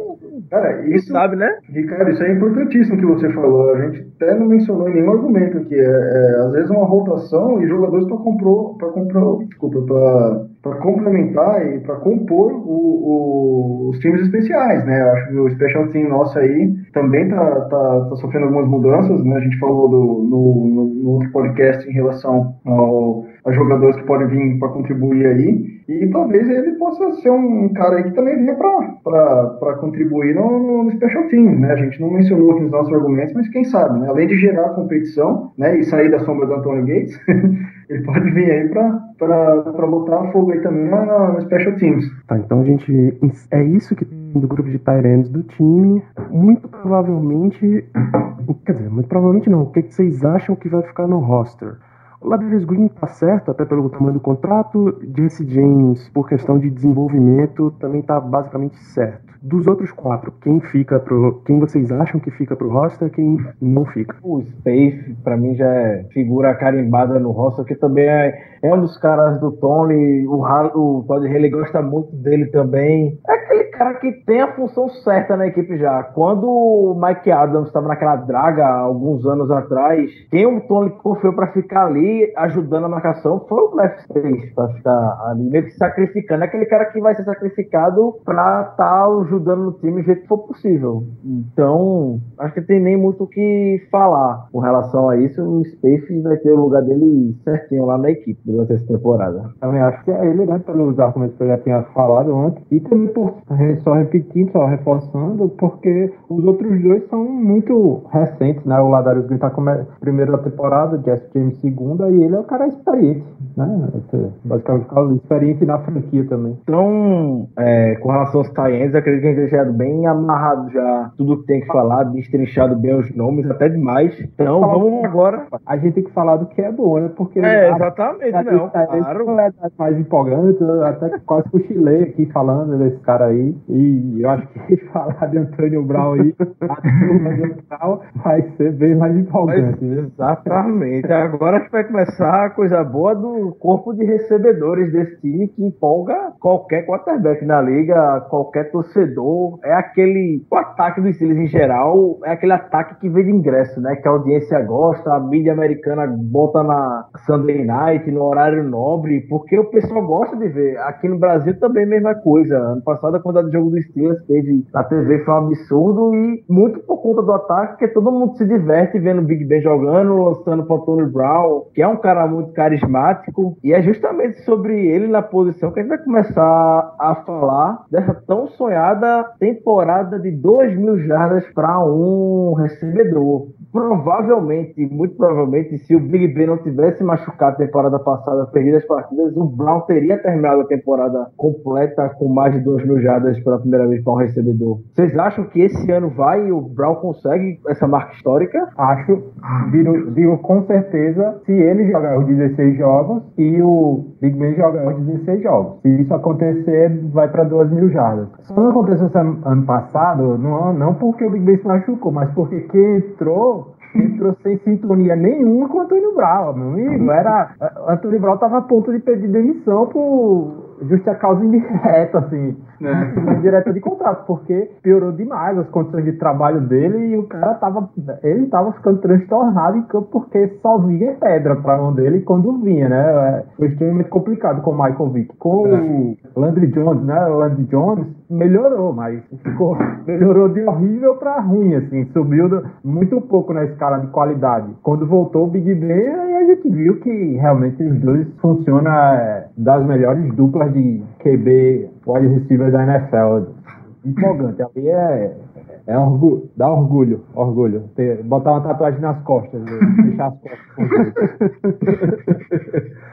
S2: Cara, isso sabe, né? Ricardo, isso é importantíssimo que você falou. A gente até não mencionou em nenhum argumento aqui. É, é às vezes uma rotação e jogadores para comprar, para comprar, desculpa, para complementar e para compor o, o, os times especiais, né? Eu acho que o Special Team nosso aí também tá, tá, tá sofrendo algumas mudanças, né? A gente falou do, no, no, no outro podcast em relação ao, a jogadores que podem vir para contribuir aí. E talvez ele possa ser um cara aí que também venha para contribuir no, no, Special Teams, né? A gente não mencionou aqui nos nossos argumentos, mas quem sabe, né? Além de gerar competição, né? E sair da sombra do Antônio Gates, [laughs] ele pode vir aí para botar fogo aí também no, no Special Teams.
S4: Tá, então a gente. É isso que tem do grupo de Tyrants do time. Muito provavelmente. Quer dizer, muito provavelmente não. O que, que vocês acham que vai ficar no roster? Ladarius Green tá certo, até pelo tamanho do contrato. Jesse James, por questão de desenvolvimento, também tá basicamente certo. Dos outros quatro, quem fica pro. Quem vocês acham que fica pro roster quem não fica?
S1: O Space, para mim, já é figura carimbada no roster, que também é, é um dos caras do Tony. O, o Todd Haley gosta muito dele também. É cara que tem a função certa na equipe já. Quando o Mike Adams estava naquela draga alguns anos atrás, quem o Tony confiou para ficar ali ajudando a marcação foi o Left Space, para ficar ali meio que sacrificando. É aquele cara que vai ser sacrificado para estar tá ajudando no time do jeito que for possível. Então, acho que tem nem muito o que falar com relação a isso. O Space vai ter o lugar dele certinho lá na equipe durante essa temporada.
S3: Também acho que é ele, né, pelos argumentos que eu já tinha falado antes, e também por só repetindo, só reforçando, porque os outros dois são muito recentes, né? O Ladarius Green tá com a primeira temporada, Jess James segunda, e ele é o cara experiente, né? Basicamente, experiente na franquia também.
S1: Então, é, com relação aos Tyrants, acredito que a gente deixado bem amarrado já tudo que tem que falar, destrinchado bem os nomes, até demais. Então, vamos agora.
S3: A gente tem que falar do que é bom, né? Porque.
S1: É, exatamente, a, não. A, claro.
S3: é mais empolgante, até quase cochilei aqui falando desse cara aí. E eu acho que [laughs] falar de Antônio Brown aí, a vai ser bem mais empolgante. Mas,
S1: exatamente. Agora a gente vai começar a coisa boa do corpo de recebedores desse time que empolga qualquer quarterback na liga, qualquer torcedor. É aquele. O ataque dos Steelers em geral é aquele ataque que vem de ingresso, né? Que a audiência gosta, a mídia americana bota na Sunday Night, no horário nobre, porque o pessoal gosta de ver. Aqui no Brasil também é a mesma coisa. Ano passado, a de jogo dos Steelers teve na TV foi um absurdo e muito por conta do ataque, porque todo mundo se diverte vendo o Big Ben jogando, lançando para Tony Brown, que é um cara muito carismático. E é justamente sobre ele na posição que a gente vai começar a falar dessa tão sonhada temporada de 2 mil jardas para um recebedor provavelmente, muito provavelmente, se o Big Ben não tivesse machucado a temporada passada, perdido as partidas, o Brown teria terminado a temporada completa com mais de 2 mil jardas pela primeira vez para um recebedor. Vocês acham que esse ano vai e o Brown consegue essa marca histórica?
S3: Acho. Digo, digo com certeza se ele jogar os 16 jogos e o Big Ben jogar os 16 jogos. Se isso acontecer, vai para 2 mil jardas. Só não aconteceu ano passado, não, não porque o Big Ben se machucou, mas porque quem entrou entrou sem sintonia nenhuma com o Antônio Brau, meu amigo. Era, Antônio Brau estava a ponto de pedir demissão por justa causa indireta, assim, é. direta de contrato, porque piorou demais as condições de trabalho dele e o cara tava, ele tava ficando transtornado em campo porque só vinha pedra pra mão dele quando vinha, né? É, foi extremamente complicado com o Michael Vick. Com é. o Landry Jones, né? O Landry Jones melhorou, mas ficou, melhorou de horrível pra ruim, assim, subiu muito pouco na escala de qualidade. Quando voltou o Big Ben, aí a gente viu que realmente os dois funcionam é, das melhores duplas de QB wide receiver da NFL. Empolgante. Ali é, é orgulho, dá orgulho, orgulho. Ter, botar uma tatuagem nas costas, deixar as costas. [laughs]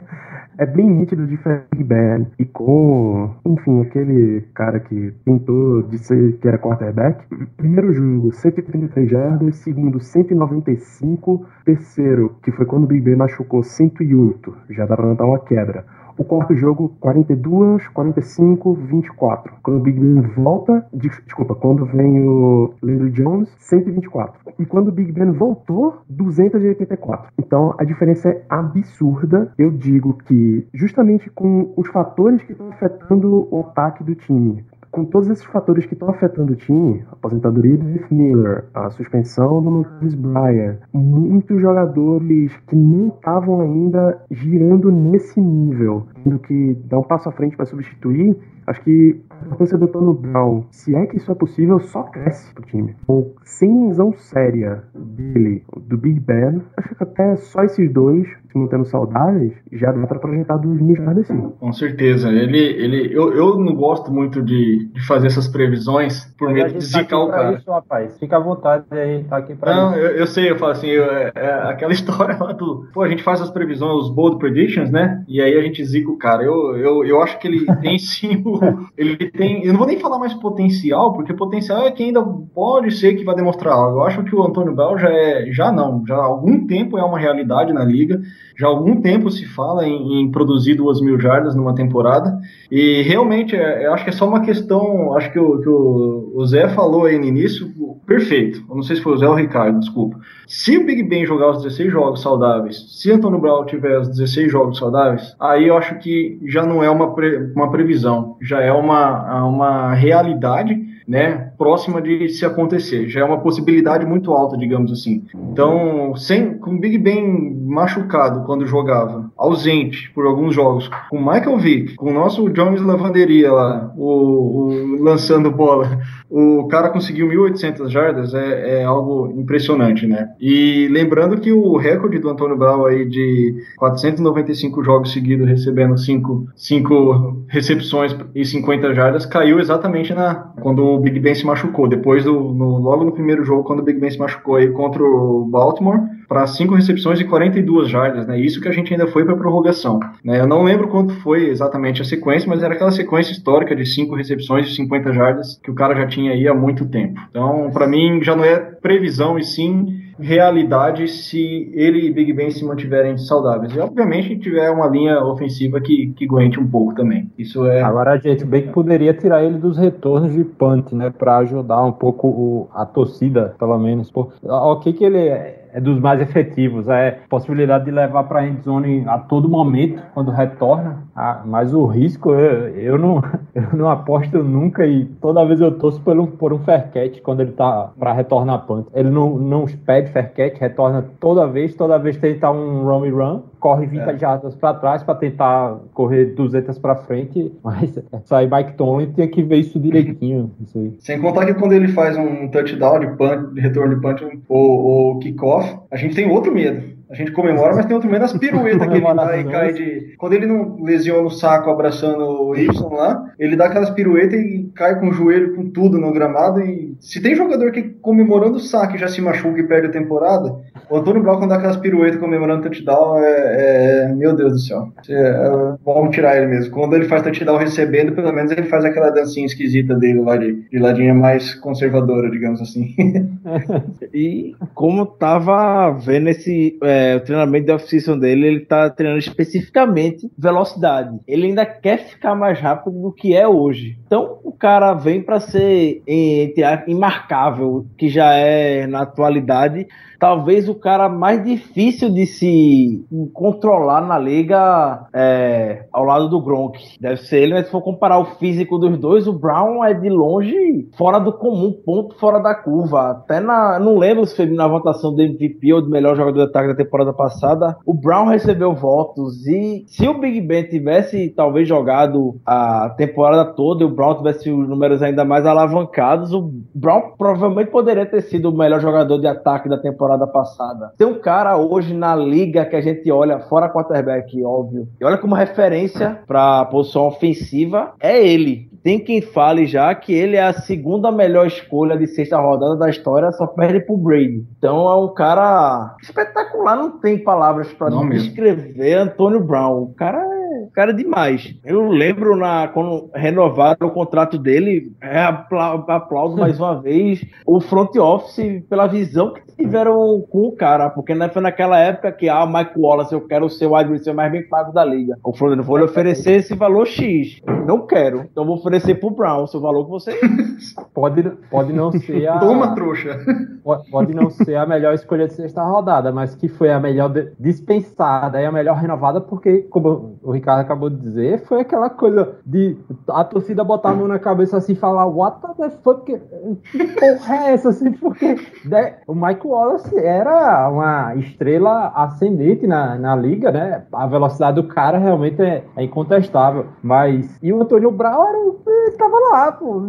S4: é bem nítido de Ben e com, enfim, aquele cara que pintou de ser que era quarterback. Primeiro jogo, 133 jardas, segundo, 195, terceiro, que foi quando o Big Ben machucou 108, já dá pra notar uma quebra. O quarto jogo, 42, 45, 24. Quando o Big Ben volta, desculpa, quando vem o Landry Jones, 124. E quando o Big Ben voltou, 284. Então a diferença é absurda. Eu digo que justamente com os fatores que estão afetando o ataque do time, com todos esses fatores que estão afetando o time, a aposentadoria do Heath Miller, a suspensão do Lucas Bryan, muitos jogadores que não estavam ainda girando nesse nível, tendo que dar um passo à frente para substituir, acho que a importância do Tono Brown, se é que isso é possível, só cresce pro time. Com sem lesão séria dele, do Big Ben, acho que até só esses dois se mantendo saudáveis, já dá para projetar dos mil jardas sim.
S2: Com certeza. Ele, ele, eu, eu não gosto muito de, de fazer essas previsões por medo de tá zicar tá o cara.
S3: Isso, rapaz. Fica à vontade aí, tá aqui pra
S2: Não, eu, eu, sei, eu falo assim, eu, é, é, aquela [laughs] história lá do. Pô, a gente faz as previsões, os bold predictions, né? E aí a gente zica o cara. Eu, eu, eu acho que ele [laughs] tem sim o. Ele tem. Eu não vou nem falar mais potencial, porque potencial é que ainda pode ser que vai demonstrar algo. Eu acho que o Antônio Bell já é. Já não, já há algum tempo é uma realidade na liga. Já há algum tempo se fala em, em produzir duas mil jardas numa temporada. E realmente, é, eu acho que é só uma questão. Acho que o, que o, o Zé falou aí no início, perfeito. Eu não sei se foi o Zé ou o Ricardo, desculpa. Se o Big Ben jogar os 16 jogos saudáveis, se Antônio Brown tiver os 16 jogos saudáveis, aí eu acho que já não é uma, pre, uma previsão, já é uma, uma realidade né, próxima de se acontecer. Já é uma possibilidade muito alta, digamos assim. Então, sem, com o Big Ben machucado quando jogava, ausente por alguns jogos, com o Michael Vick, com o nosso Jones Lavanderia lá, o, o lançando bola, o cara conseguiu 1.800 jardas, é, é, algo impressionante, né? E lembrando que o recorde do Antônio Brown aí de 495 jogos seguidos recebendo 5 recepções e 50 jardas caiu exatamente na quando o Big Ben se machucou. Depois do no, logo no primeiro jogo quando o Big Ben se machucou aí contra o Baltimore para 5 recepções e 42 jardas, né? Isso que a gente ainda foi para prorrogação. Né? Eu não lembro quanto foi exatamente a sequência, mas era aquela sequência histórica de 5 recepções e 50 jardas que o cara já tinha aí há muito tempo. Então, para mim já não é previsão e sim realidade se ele e Big Ben se mantiverem saudáveis. E obviamente tiver uma linha ofensiva que, que aguente um pouco também. Isso é.
S3: Agora a gente bem que poderia tirar ele dos retornos de punt, né? Para ajudar um pouco o, a torcida, pelo menos. Pô, ok que ele é é dos mais efetivos. É possibilidade de levar para a endzone a todo momento quando retorna. Ah, mas o risco eu, eu, não, [laughs] eu não aposto nunca e toda vez eu torço por um, por um fair catch quando ele tá para retornar punt. Ele não, não pede fair catch, retorna toda vez, toda vez tentar um run and run, corre 20 é. jardas para trás para tentar correr 200 para frente. [laughs] Mas isso aí Mike Tomlin tinha que ver isso direitinho. Isso
S2: Sem contar que quando ele faz um touchdown de punt, de retorno de punt ou, ou kickoff a gente tem outro medo. A gente comemora, mas tem outro medo das piruetas que ele dá e cai de. Quando ele não lesiona o saco abraçando o Y lá, ele dá aquelas piruetas e cai com o joelho com tudo no gramado. E se tem jogador que comemorando o saco já se machuca e perde a temporada, o Antônio Brown, quando dá aquelas piruetas comemorando touchdown, é, é. Meu Deus do céu. É, vamos tirar ele mesmo. Quando ele faz touchdown recebendo, pelo menos ele faz aquela dancinha esquisita dele lá de, de ladinha mais conservadora, digamos assim. [laughs]
S1: e como tava vendo esse. É, é, o treinamento de off-season dele, ele tá treinando especificamente velocidade. Ele ainda quer ficar mais rápido do que é hoje. Então, o cara vem para ser imarcável, que já é na atualidade talvez o cara mais difícil de se controlar na liga é, ao lado do Gronk. Deve ser ele, mas se for comparar o físico dos dois, o Brown é de longe fora do comum, ponto fora da curva. Até na. Não lembro se foi na votação do MVP ou do melhor jogador de ataque da temporada passada. O Brown recebeu votos e se o Big Ben tivesse talvez jogado a temporada toda e o Brown tivesse os números ainda mais alavancados, o Brown provavelmente poderia ter sido o melhor jogador de ataque da temporada temporada passada. Tem um cara hoje na liga que a gente olha, fora quarterback, óbvio, e olha como referência para posição ofensiva, é ele. Tem quem fale já que ele é a segunda melhor escolha de sexta rodada da história, só perde pro Brady. Então é um cara espetacular, não tem palavras para descrever Antônio Brown. O cara é cara demais. Eu lembro na, quando renovaram o contrato dele, é, aplauso mais uma [laughs] vez o front office pela visão que tiveram com o cara, porque não foi naquela época que, ah, Mike Wallace, eu quero ser o wide receiver mais bem pago da liga. O front vou lhe oferecer esse valor X. Não quero. Então vou oferecer pro Brown o valor que você. [laughs]
S3: pode, pode não ser a.
S2: Toma, trouxa.
S3: Pode, pode não ser a melhor escolha de sexta rodada, mas que foi a melhor dispensada e a melhor renovada, porque, como o Ricardo acabou de dizer, foi aquela coisa de a torcida botar a mão na cabeça assim e falar, what the fuck? Que porra é essa? Assim, porque né, o Mike Wallace era uma estrela ascendente na, na liga, né? A velocidade do cara realmente é, é incontestável. Mas. E o Antônio Brown era, estava lá, pô.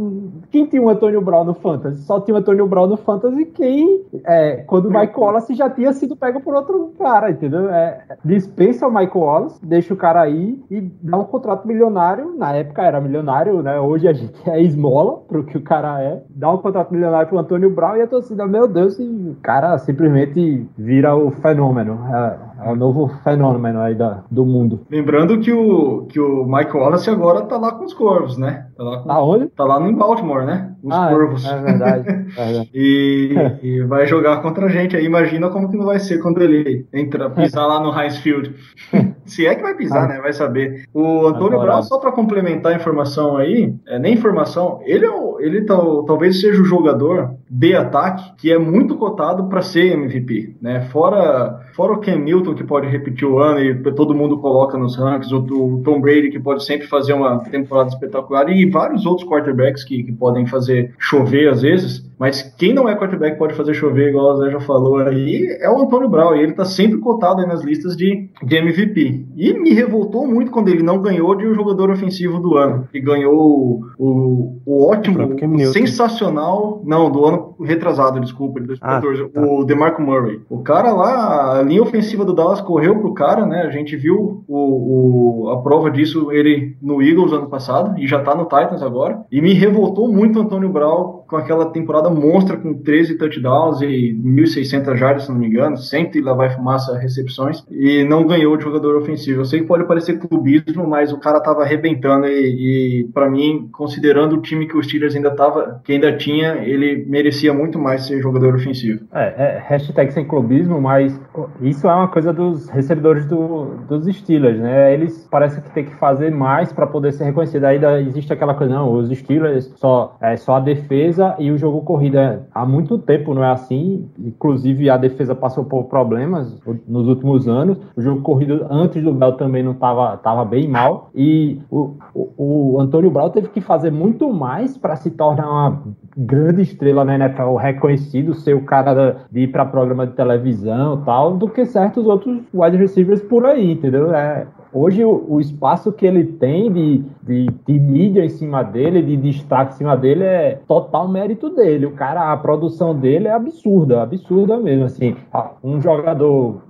S3: Quem tinha o Antônio Brown no Fantasy? Só tinha o Antônio Brown no Fantasy quem. É, quando o Mike Wallace já tinha sido pego por outro cara, entendeu? É, dispensa o Mike Wallace, deixa o cara aí e dá um contrato milionário. Na época era milionário, né? Hoje a gente é esmola pro que o cara é. Dá um contrato milionário pro Antônio Brown e a torcida, meu Deus, e o cara simplesmente vira o fenômeno. É, é o novo fenômeno aí da, do mundo.
S2: Lembrando que o, que o Mike Wallace agora tá lá com os corvos, né? Tá lá com,
S3: tá onde?
S2: Tá lá em Baltimore, né? Os ah, é. corvos.
S3: É, é verdade. É [laughs] verdade.
S2: e, e, vai jogar contra a gente aí. Imagina como que não vai ser quando ele entra, pisar lá no Heinz Field. [laughs] Se é que vai pisar, ah. né? Vai saber. O Antônio Agora... Brown, só para complementar a informação aí, é, nem informação, ele, é o, ele tá, talvez seja o jogador de ataque que é muito cotado para ser MVP, né? Fora, fora o Ken Newton, que pode repetir o ano e todo mundo coloca nos rankings, o, o Tom Brady, que pode sempre fazer uma temporada espetacular, e vários outros quarterbacks que, que podem fazer chover às vezes. Mas quem não é quarterback pode fazer chover, igual a Zé já falou aí, é o Antônio Brown. E ele tá sempre cotado aí nas listas de, de MVP. E me revoltou muito quando ele não ganhou de um jogador ofensivo do ano. E ganhou o, o, o ótimo, o sensacional. Não, do ano retrasado, desculpa, de 2014. Ah, tá. O DeMarco Murray. O cara lá, a linha ofensiva do Dallas correu pro cara, né? A gente viu o, o, a prova disso ele no Eagles ano passado e já tá no Titans agora. E me revoltou muito o Antônio Brown com aquela temporada monstra com 13 touchdowns e 1.600 jardas, se não me engano, 100 e lá vai fumaça recepções, e não ganhou de jogador ofensivo. Eu sei que pode parecer clubismo, mas o cara tava arrebentando e, e para mim, considerando o time que o Steelers ainda tava, que ainda tinha, ele merecia muito mais ser jogador ofensivo.
S3: É, é hashtag sem clubismo, mas isso é uma coisa dos recebedores do, dos Steelers, né? Eles parece que tem que fazer mais para poder ser reconhecido. Ainda existe aquela coisa, não, os Steelers só é só a defesa e o jogo corrida. Há muito tempo não é assim. Inclusive a defesa passou por problemas nos últimos anos. O jogo corrido antes do Bell também não estava tava bem mal e o, o, o Antônio Brown teve que fazer muito mais para se tornar uma grande estrela na NFL, reconhecido, ser o cara de ir para programa de televisão tal, do que certos outros wide receivers por aí, entendeu? É, Hoje, o, o, espaço que ele tem de, de, de, mídia em cima dele, de destaque em cima dele, é total mérito dele. O cara, a produção dele é absurda, absurda mesmo. Assim, um jogador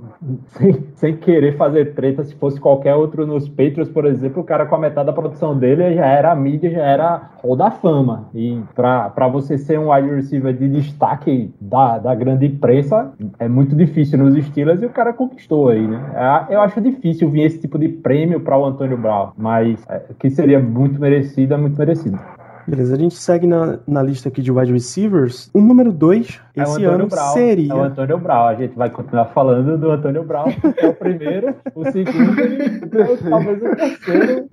S3: sem, sem querer fazer treta, se fosse qualquer outro nos Patriots, por exemplo, o cara com a metade da produção dele já era mídia, já era Hall da Fama. E para você ser um wide receiver de destaque da, da grande imprensa, é muito difícil nos Steelers e o cara conquistou aí, né? É, eu acho difícil vir esse tipo de prêmio para o Antônio Brown, mas é, que seria muito merecido, é muito merecido.
S4: Beleza, a gente segue na, na lista aqui de wide receivers. O número 2 é esse ano
S3: Brown,
S4: seria.
S3: É o Antônio Brown. A gente vai continuar falando do Antônio Brown, que é o primeiro, o segundo e talvez o terceiro.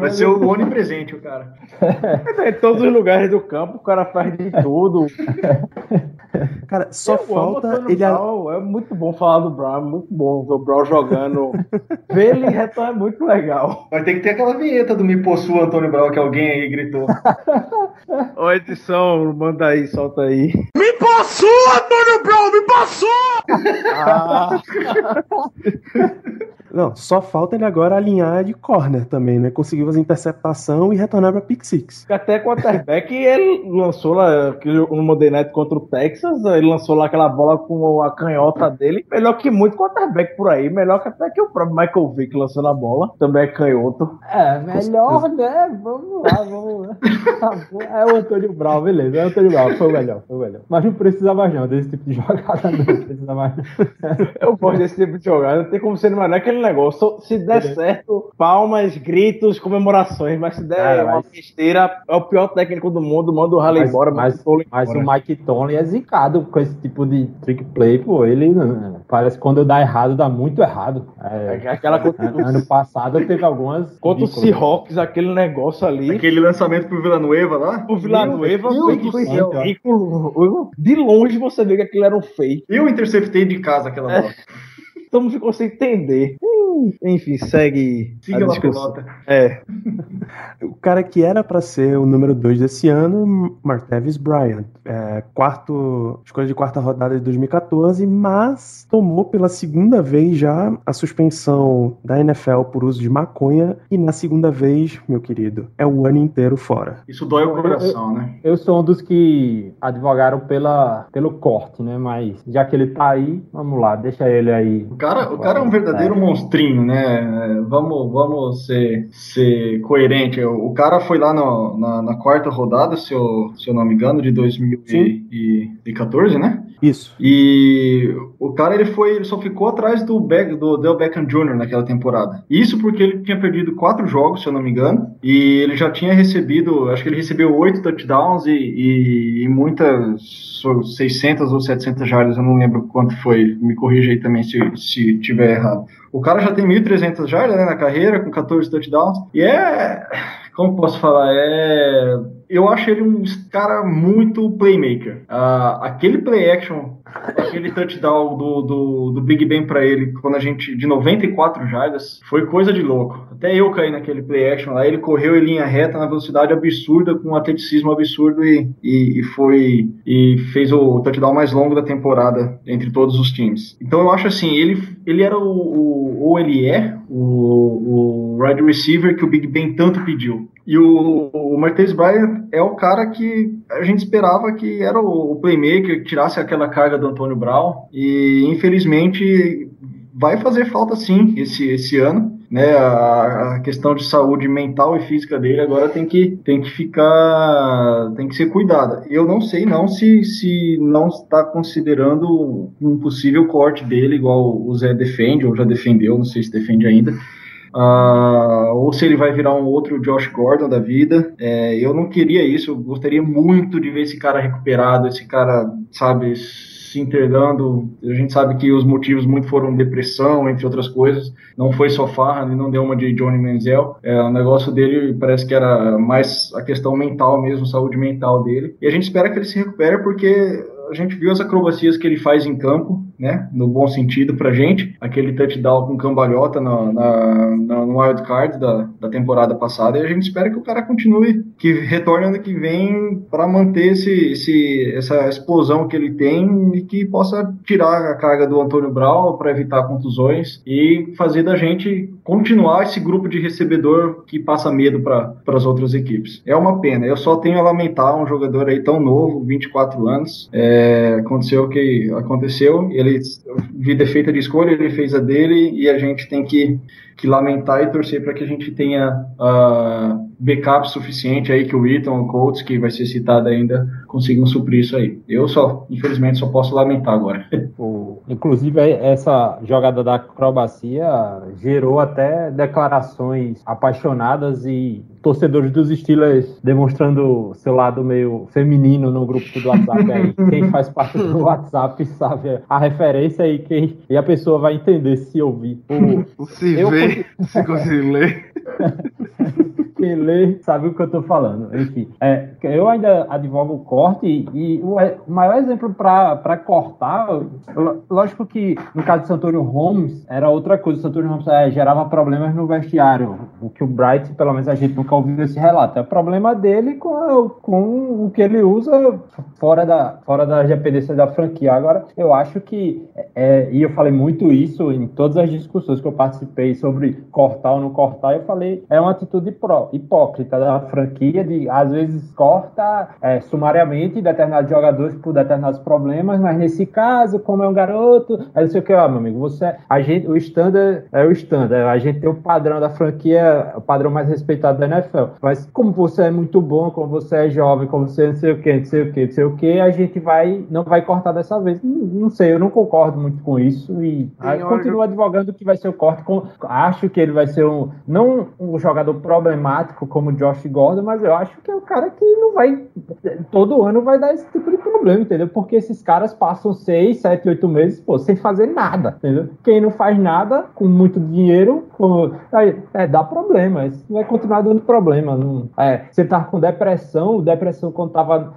S2: Vai ser o onipresente, o cara.
S1: É, em todos os lugares do campo, o cara faz de tudo.
S4: Cara, só eu falta ele.
S1: Brown. É muito bom falar do Brown, é muito bom ver o Brown jogando. ver ele reto é muito legal.
S2: Vai ter que ter aquela vinheta do Me Possua Antônio Brown que alguém aí gritou.
S1: Ô, edição, manda aí, solta aí.
S2: Me possua, Antônio Brown, me possua! ah.
S4: Não, só falta ele agora alinhar de corner também, né? Conseguiu fazer interceptação e retornar pra pick six.
S1: Até quarterback ele lançou lá no Monday Night contra o Texas, ele lançou lá aquela bola com a canhota dele. Melhor que muito quarterback por aí, melhor que até que o próprio Michael Vick lançou na bola, também é canhoto.
S3: É, melhor, né? Vamos lá, vamos lá. [laughs] é o Antônio Brown, beleza, é o Antônio Brown, foi o melhor, foi o melhor. Mas não precisa mais não desse tipo de jogada, não precisa mais. [laughs]
S1: Eu gosto desse tipo de jogada, não tem como ser mais, não é aquele negócio. Se der certo, palmas, gritos, comemorações, mas se der Cara, uma mas... besteira, é o pior técnico do mundo, manda o Raleigh embora.
S3: Mas, mas, mas o Mike Tomlin é zicado com esse tipo de trick play, pô. Ele parece que quando dá errado, dá muito errado. É, é aquela ano passado teve algumas.
S1: Contra o Seahawks, aquele negócio ali.
S2: Aquele lançamento pro Villanueva lá?
S1: O Villanueva foi De longe você vê que aquilo era um fake.
S2: Eu interceptei de casa aquela bola. É.
S1: Todo mundo ficou sem entender. Enfim, segue
S2: Siga a discussão.
S1: É. [laughs]
S4: o cara que era para ser o número 2 desse ano, Martavis Bryant. É, quarto, escolha de quarta rodada de 2014, mas tomou pela segunda vez já a suspensão da NFL por uso de maconha e na segunda vez, meu querido, é o ano inteiro fora.
S2: Isso dói o coração,
S3: eu,
S2: né?
S3: Eu sou um dos que advogaram pela, pelo corte, né? Mas já que ele tá aí, vamos lá, deixa ele aí
S2: cara, o cara é um verdadeiro monstrinho, né? Vamos, vamos ser, ser coerente. O cara foi lá no, na, na, quarta rodada, se eu, se eu não me engano, de 2014, né?
S4: Isso.
S2: E o cara ele foi, ele só ficou atrás do, Be do Del Beckham Jr. naquela temporada. Isso porque ele tinha perdido quatro jogos, se eu não me engano, e ele já tinha recebido, acho que ele recebeu oito touchdowns e, e, e muitas 600 ou 700 jardas, eu não lembro quanto foi. Me corrija aí também se, se tiver errado. O cara já tem 1.300 jardas né, na carreira, com 14 touchdowns, e é como posso falar? É, eu acho ele um cara muito playmaker. Uh, aquele play action, aquele touchdown do, do, do Big Ben para ele, quando a gente de 94 jardas, foi coisa de louco. Até eu caí naquele play action lá. Ele correu em linha reta na velocidade absurda, com um atleticismo absurdo e, e, e foi e fez o touchdown mais longo da temporada entre todos os times. Então eu acho assim, ele, ele era o, o ou ele é o, o wide receiver que o Big Ben tanto pediu. E o, o Martez Bryant é o cara que a gente esperava que era o, o playmaker, que tirasse aquela carga do Antônio Brown. E infelizmente vai fazer falta sim esse, esse ano. né? A, a, questão de saúde mental e física dele agora tem que, tem que ficar, tem que ser cuidada. Eu não sei não se, se não está considerando um possível corte dele, igual o Zé defende, ou já defendeu, não sei se defende ainda. Uh, ou se ele vai virar um outro Josh Gordon da vida. É, eu não queria isso, eu gostaria muito de ver esse cara recuperado, esse cara, sabe, se entregando. A gente sabe que os motivos muito foram depressão, entre outras coisas. Não foi só farra, não deu uma de Johnny Manziel. É, o negócio dele parece que era mais a questão mental mesmo, saúde mental dele. E a gente espera que ele se recupere porque a gente viu as acrobacias que ele faz em campo, né? No bom sentido pra gente. Aquele touchdown com cambalhota na, na, no wild card da, da temporada passada. E a gente espera que o cara continue, que retorne ano que vem para manter esse, esse, essa explosão que ele tem e que possa tirar a carga do Antônio Brown para evitar contusões e fazer da gente continuar esse grupo de recebedor que passa medo para as outras equipes. É uma pena. Eu só tenho a lamentar um jogador aí tão novo, 24 anos. É, aconteceu o que aconteceu. Ele vida feita de escolha, ele fez a dele e a gente tem que, que lamentar e torcer para que a gente tenha uh, backup suficiente aí que o Eaton, o Colts, que vai ser citado ainda, consigam suprir isso aí. Eu só, infelizmente, só posso lamentar agora. [laughs]
S3: inclusive, essa jogada da acrobacia gerou até declarações apaixonadas e torcedores dos Steelers demonstrando seu lado meio feminino no grupo do WhatsApp aí. [laughs] Quem faz parte do WhatsApp sabe a referência e, quem, e a pessoa vai entender se ouvir.
S1: O, se vê, se conseguir ler. [laughs]
S3: quem lê sabe o que eu estou falando. Enfim, é, eu ainda advogo o corte e, o maior exemplo para cortar, lógico que no caso de Santoro Holmes era outra coisa. O Santoro Holmes é, gerava problemas no vestiário, o que o Bright, pelo menos a gente nunca ouviu esse relato. É problema dele com, a, com o que ele usa fora da, fora da dependência da franquia. Agora, eu acho que, é, e eu falei muito isso em todas as discussões que eu participei sobre cortar ou não cortar, eu falei, é uma atitude pró hipócrita da franquia de às vezes corta é, sumariamente determinados jogadores por determinados problemas, mas nesse caso, como é um garoto, aí não sei o que, ó, meu amigo, você, a gente, o standard é o standard, a gente tem o padrão da franquia, o padrão mais respeitado da NFL, mas como você é muito bom, como você é jovem, como você não sei o que, não sei o que, não sei o que, a gente vai, não vai cortar dessa vez. Não, não sei, eu não concordo muito com isso e continuo advogando que vai ser o corte, com, acho que ele vai ser um, não um jogador problemático problemático como Josh Gordon, mas eu acho que é o cara que não vai. Todo ano vai dar esse tipo de problema, entendeu? Porque esses caras passam seis, sete, oito meses, pô, sem fazer nada, entendeu? Quem não faz nada, com muito dinheiro, com, é, dá problema. Isso vai continuar dando problema. Não, é, você tá com depressão, depressão quando tava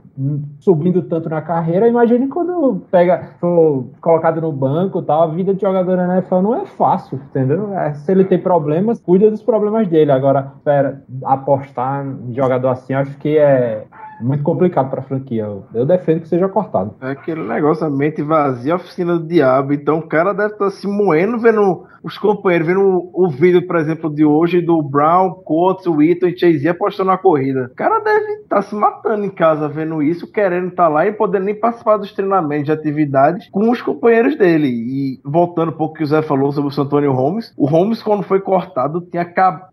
S3: subindo tanto na carreira, imagine quando pega, for colocado no banco tal, a vida de jogador na NFL não é fácil, entendeu? É, se ele tem problemas, cuida dos problemas dele. Agora, pera, apostar em jogador assim, acho que é muito complicado para a franquia. Eu defendo que seja cortado.
S1: É aquele negócio, a mente vazia, a oficina do diabo. Então o cara deve estar tá se moendo vendo os companheiros, vendo o, vídeo, por exemplo, de hoje do Brown, Coates, Witton e Chase apostando na corrida. O cara deve estar tá se matando em casa vendo isso, querendo estar tá lá e podendo nem participar dos treinamentos de atividades com os companheiros dele. E voltando um pouco que o Zé falou sobre o Antônio Holmes, o Holmes, quando foi cortado, tinha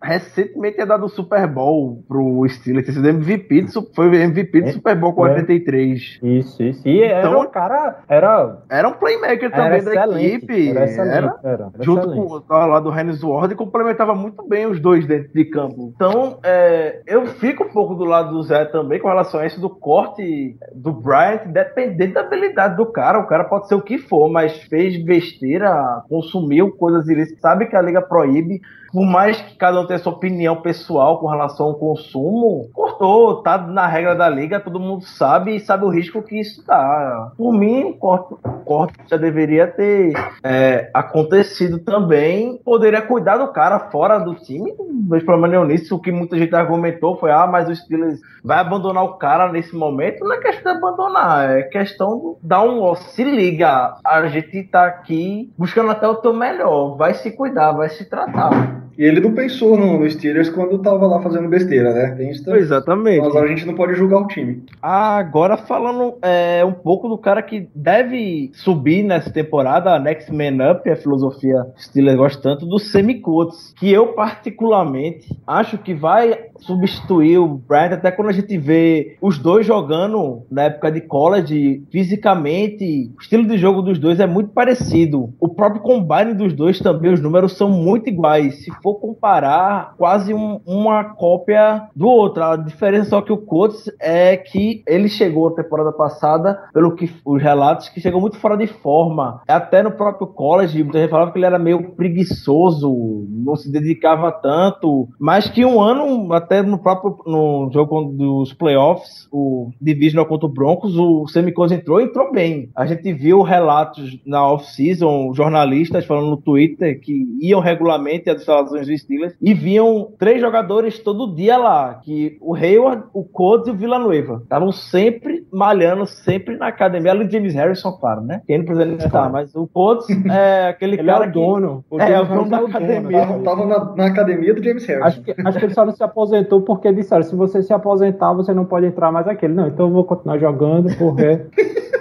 S1: recentemente tinha dado o Super Bowl pro Steelers, tinha sido MVP, foi MVP do é, Super Bowl 43.
S3: É. Isso, isso. E então, era um cara. Era,
S1: era um playmaker também da equipe. Era, era, era, junto excelente. com o lá do Hennis Ward e complementava muito bem os dois dentro de campo. Então, é, eu fico um pouco do lado do Zé também com relação a isso do corte do Bryant, dependendo da habilidade do cara. O cara pode ser o que for, mas fez besteira, consumiu coisas ilícitas, sabe que a liga proíbe por mais que cada um tenha sua opinião pessoal com relação ao consumo, cortou, tá na regra da liga, todo mundo sabe e sabe o risco que isso dá. Por mim, corte, corte já deveria ter é, acontecido também. Poderia cuidar do cara fora do time, não vejo problema nenhum nisso. O que muita gente argumentou foi: ah, mas o Steelers vai abandonar o cara nesse momento. Não é questão de abandonar, é questão de dar um. Ó, se liga, a gente tá aqui buscando até o teu melhor, vai se cuidar, vai se tratar.
S2: E ele não pensou no, no Steelers quando tava lá fazendo besteira, né? Tem isso
S1: também. Exatamente.
S2: Agora a gente não pode julgar o time.
S1: Agora falando é, um pouco do cara que deve subir nessa temporada, a Next Man Up, a filosofia Steelers gosta tanto, do Semi Coates, que eu particularmente acho que vai substituir o Bryant, até quando a gente vê os dois jogando na época de college, fisicamente, o estilo de jogo dos dois é muito parecido. O próprio combine dos dois também, os números são muito iguais. Se for comparar, quase um, uma cópia do outro. A diferença só que o Coates é que ele chegou a temporada passada, pelo que os relatos, que chegou muito fora de forma. Até no próprio college, muita gente falava que ele era meio preguiçoso, não se dedicava tanto, mas que um ano até no próprio no jogo dos playoffs, o Divisional contra o Broncos, o Semicos entrou e entrou bem. A gente viu relatos na off-season, jornalistas falando no Twitter que iam regularmente às instalações do Steelers e viam três jogadores todo dia lá, que o Hayward, o Codes e o Villanueva. Estavam sempre malhando, sempre na academia. Ali o James Harrison, claro, né? Quem não precisa nem estar, é. mas o Codes é aquele [laughs]
S3: ele
S1: cara
S3: é o dono.
S1: Que... O é, é o dono da academia.
S2: Tava, tava na, na, academia do James Harrison.
S3: Acho que, acho que ele só não se aposentou aposentou porque disseram: se você se aposentar, você não pode entrar mais aquele. Não, então eu vou continuar jogando, porque.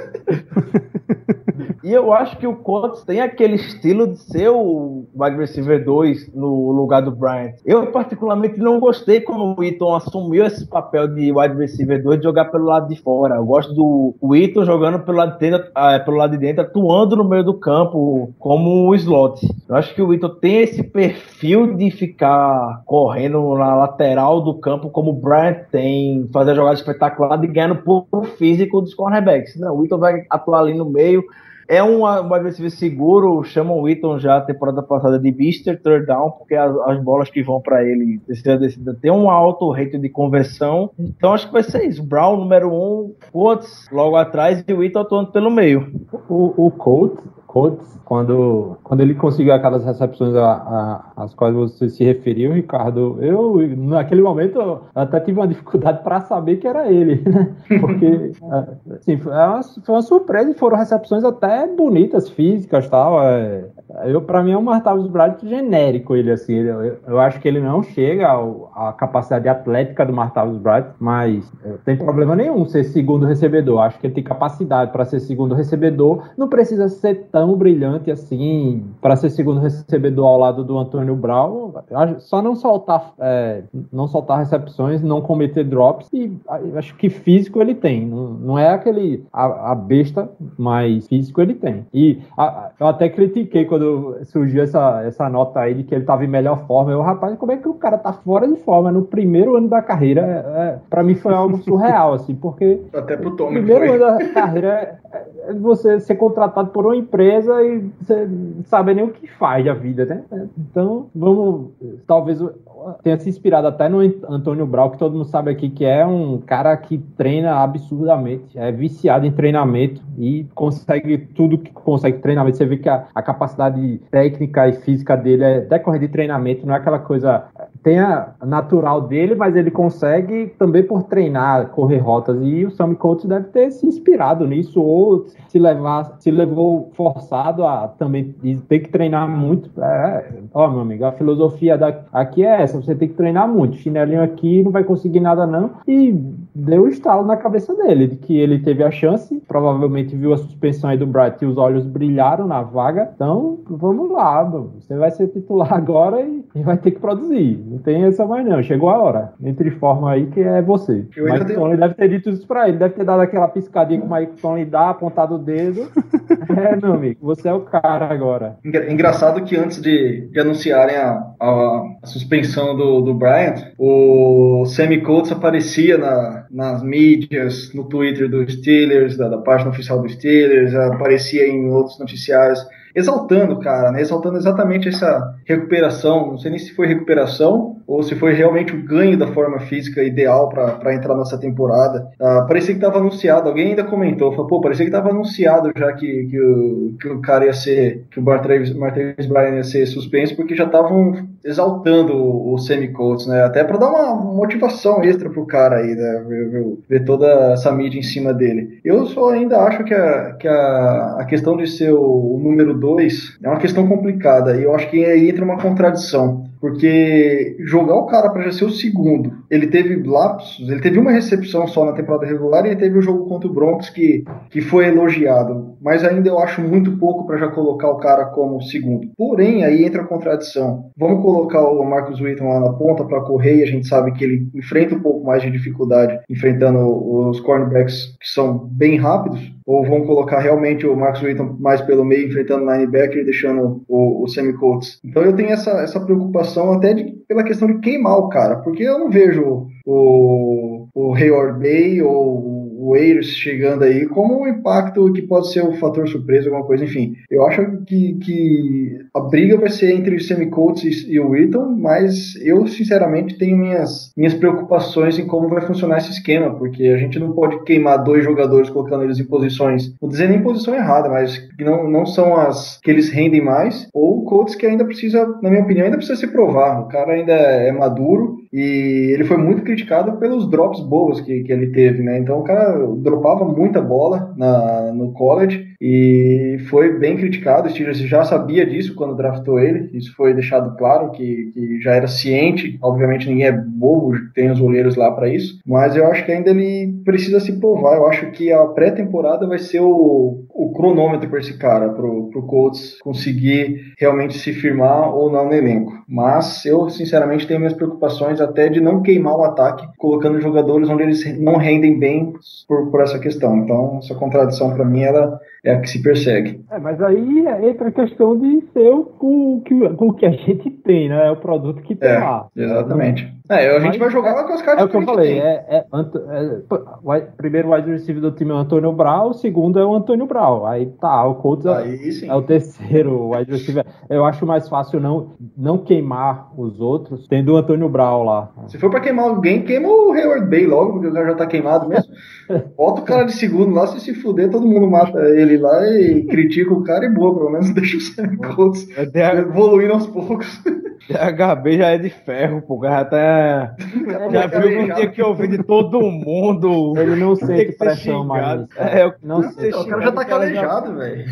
S3: [laughs]
S1: E eu acho que o Colts tem aquele estilo de ser o wide receiver 2 no lugar do Bryant. Eu, particularmente, não gostei como o Eaton assumiu esse papel de wide receiver 2 de jogar pelo lado de fora. Eu gosto do Eaton jogando pelo lado, de dentro, ah, pelo lado de dentro, atuando no meio do campo como o slot. Eu acho que o Eaton tem esse perfil de ficar correndo na lateral do campo como o Bryant tem, fazer jogada espetacular e ganhando por físico dos cornerbacks. Não, o Eaton vai atuar ali no meio é um wide receiver seguro, chamam o Witton já a temporada passada de Mister Third Down, porque as, as bolas que vão para ele tem um alto rate de conversão. Então acho que vai ser isso. Brown, número um, Colts logo atrás e o Witton atuando pelo meio.
S3: O, o Colts Colts, quando, quando ele conseguiu aquelas recepções a, a, às quais você se referiu, Ricardo, eu, naquele momento, até tive uma dificuldade para saber que era ele, [laughs] né? Porque, assim, foi uma, foi uma surpresa e foram recepções até bonitas, físicas tal. É, eu, para mim, é um Martavis Bryant genérico, ele, assim. Eu, eu, acho que ele não chega à capacidade atlética do Martavis Bryant, mas não tem problema nenhum ser segundo recebedor. Acho que ele tem capacidade para ser segundo recebedor. Não precisa ser tão tão brilhante assim para ser segundo recebedor ao lado do Antônio Brown. Só não soltar, é, não soltar recepções, não cometer drops e acho que físico ele tem. Não, não é aquele a, a, besta, mas físico ele tem. E a, eu até critiquei quando surgiu essa, essa nota aí de que ele estava em melhor forma. Eu, rapaz, como é que o cara tá fora de forma no primeiro ano da carreira? É, é para mim foi algo surreal, assim, porque
S2: até pro Tom,
S3: primeiro foi. ano da carreira é, é você ser contratado por uma empresa e você não sabe nem o que faz da vida, né? Então, vamos. Talvez tenha se inspirado até no Antônio Brau, que todo mundo sabe aqui que é um cara que treina absurdamente, é viciado em treinamento e consegue tudo que consegue treinamento. Você vê que a, a capacidade técnica e física dele é decorrer de treinamento, não é aquela coisa. Tem a natural dele, mas ele consegue também por treinar, correr rotas. E o Sammy Coates deve ter se inspirado nisso, ou se levar, se levou forçado a também ter que treinar muito. É, ó, meu amigo, a filosofia da, aqui é essa você tem que treinar muito. Chinelinho aqui não vai conseguir nada, não. E deu um estalo na cabeça dele, de que ele teve a chance, provavelmente viu a suspensão aí do Bright e os olhos brilharam na vaga. Então, vamos lá, você vai ser titular [laughs] agora e, e vai ter que produzir. Não tem essa mais não, chegou a hora. Entre forma aí que é você. O Mike tenho... Tony deve ter dito isso pra ele, deve ter dado aquela piscadinha que o Mike Tony dá, apontado o dedo. [laughs] é, meu amigo, você é o cara agora.
S2: Engraçado que antes de, de anunciarem a, a, a suspensão do, do Bryant, o Sammy Coates aparecia na, nas mídias, no Twitter do Steelers, da, da página oficial do Steelers, aparecia em outros noticiários exaltando, cara, né? Exaltando exatamente essa recuperação. Não sei nem se foi recuperação ou se foi realmente o ganho da forma física ideal para entrar nessa temporada. Uh, parecia que estava anunciado, alguém ainda comentou, falou, pô, parecia que estava anunciado já que, que, o, que o cara ia ser, que o Martavis Bryan ia ser suspenso, porque já estavam exaltando o, o né? Até para dar uma motivação extra pro cara aí, né? Ver, ver, ver, toda essa mídia em cima dele. Eu só ainda acho que a, que a, a questão de ser o, o número 2 é uma questão complicada e eu acho que aí entra uma contradição. Porque jogar o cara para já ser o segundo, ele teve lapsos, ele teve uma recepção só na temporada regular e teve o jogo contra o Broncos que, que foi elogiado. Mas ainda eu acho muito pouco para já colocar o cara como segundo. Porém, aí entra a contradição. Vamos colocar o Marcus Wheaton lá na ponta para correr e a gente sabe que ele enfrenta um pouco mais de dificuldade enfrentando os cornerbacks que são bem rápidos. Ou vamos colocar realmente o Marcus Wheaton mais pelo meio, enfrentando o linebacker e deixando o, o Sammy Coates. Então eu tenho essa, essa preocupação até de, pela questão de queimar o cara, porque eu não vejo o, o Hayward Bay ou o Eiros chegando aí, como um impacto que pode ser um fator surpresa, alguma coisa, enfim. Eu acho que, que a briga vai ser entre o Sammy Coates e, o Wheaton, mas eu, sinceramente, tenho minhas, minhas preocupações em como vai funcionar esse esquema, porque a gente não pode queimar dois jogadores colocando eles em posições, não dizer nem posição errada, mas que não, não são as que eles rendem mais, ou o Coates que ainda precisa, na minha opinião, ainda precisa se provar. O cara ainda é maduro e ele foi muito criticado pelos drops bobos que, que ele teve, né? Então o cara dropava muita bola na, no college e foi bem criticado. O Steelers já sabia disso quando draftou ele, isso foi deixado claro que, que já era ciente. Obviamente ninguém é bobo, tem os olheiros lá para isso, mas eu acho que ainda ele precisa se provar. Eu acho que a pré-temporada vai ser o, o cronômetro para esse cara, pro, pro Colts conseguir realmente se firmar ou não no elenco. Mas eu sinceramente tenho minhas preocupações até de não queimar o ataque colocando jogadores onde eles não rendem bem por, por essa questão. Então essa contradição para mim ela é a que se persegue.
S3: É, mas aí entra a questão de ser com o que, com o que a gente tem, né? É o produto que tem
S2: é,
S3: lá.
S2: Exatamente. É, a gente vai jogar é, com as caras
S3: É o que eu falei. É, é, é, primeiro wide receiver do time é o Antônio Brown, o segundo é o Antônio Brown. Aí tá, o Colts é, é, o terceiro wide receiver. Eu acho mais fácil não, não queimar os outros, tendo o Antônio Brown lá.
S2: Se for pra queimar alguém, queima o Hayward Bay logo, porque o cara já tá queimado mesmo. [laughs] Bota o cara de segundo lá, se se fuder, todo mundo mata ele lá e critica o cara e boa, pelo menos deixa o Sam é evoluindo aos poucos.
S1: DHB já é de ferro, pô. Já tá. Já viu um dia que eu ouvi de todo mundo.
S3: Ele não sente pressão mais.
S2: É, eu não sei. O cara já tá calejado, velho.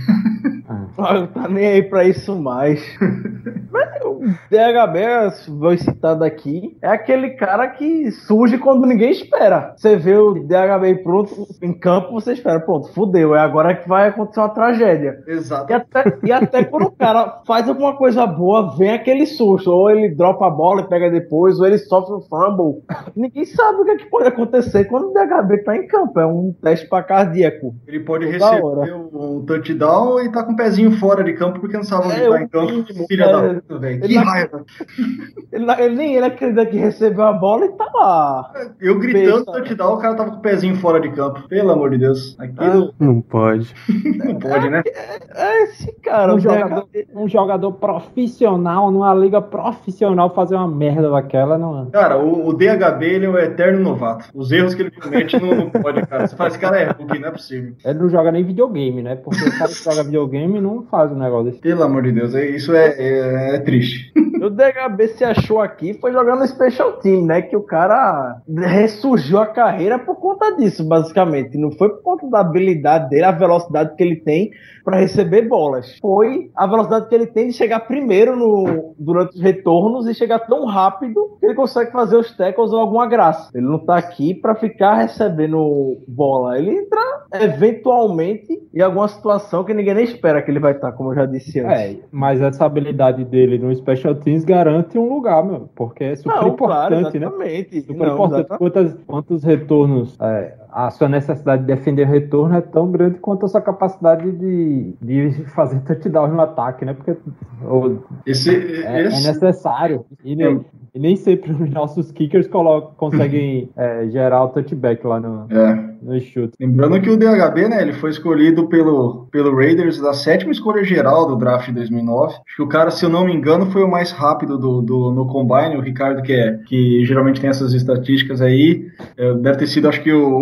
S1: Não tá nem aí pra isso mais. [laughs] Mas o DHB, vou citar daqui, é aquele cara que surge quando ninguém espera. Você vê o DHB pronto em campo, você espera, pronto, fudeu. É agora que vai acontecer uma tragédia.
S2: Exato.
S1: E até, e até quando o cara faz alguma coisa boa, vem aquele susto. Ou ele dropa a bola e pega depois, ou ele sofre um fumble. Ninguém sabe o que, é que pode acontecer quando o DHB tá em campo. É um teste para cardíaco.
S2: Ele pode receber um touchdown e tá com o pezinho fora de campo porque não sabe onde é, tá em campo. Filha é, da puta, velho. Que raiva. [laughs]
S1: Ele, ele, nem ele acredita que recebeu a bola e tá lá.
S2: Eu gritando touchdown, o cara tava com o pezinho fora de campo. Pelo amor de Deus.
S4: Aquilo... Ah, não pode. [laughs]
S2: não pode, né?
S1: É, é esse cara.
S3: Um jogador, um jogador profissional numa liga profissional fazer uma merda daquela, não.
S2: Cara, o, o DHB ele é o eterno novato. Os erros que ele comete não, não pode, cara. Você esse cara é rookie, não é possível.
S3: Ele não joga nem videogame, né? Porque o cara que joga videogame não faz um negócio desse.
S2: Pelo amor de Deus, isso é, é, é triste. [laughs]
S1: O DHB se achou aqui foi jogando no Special Team, né? Que o cara ressurgiu a carreira por conta disso, basicamente. Não foi por conta da habilidade dele, a velocidade que ele tem para receber bolas. Foi a velocidade que ele tem de chegar primeiro no, durante os retornos e chegar tão rápido que ele consegue fazer os tackles ou alguma graça. Ele não tá aqui para ficar recebendo bola. Ele entra eventualmente em alguma situação que ninguém nem espera que ele vai estar, como eu já disse antes.
S3: É, mas essa habilidade dele no Special Teams garante um lugar, meu, porque é super não, importante,
S1: claro,
S3: né? Super não, importante. Quantos, quantos retornos é, a sua necessidade de defender o retorno é tão grande quanto a sua capacidade de, de fazer touchdown no ataque, né? Porque ou,
S2: esse,
S3: é, é esse... é, necessário. E, nem, e, nem sempre os nossos kickers colocam, conseguem [laughs] é, gerar o touchback lá no.
S2: É.
S3: no chute.
S2: Lembrando que o DHB, né, ele foi escolhido pelo, pelo Raiders da sétima escolha geral do draft de 2009. Acho que o cara, se eu não me engano, foi o mais rápido do, do no Combine, o Ricardo, que, é, que geralmente tem essas estatísticas aí, é, deve ter sido, acho que o...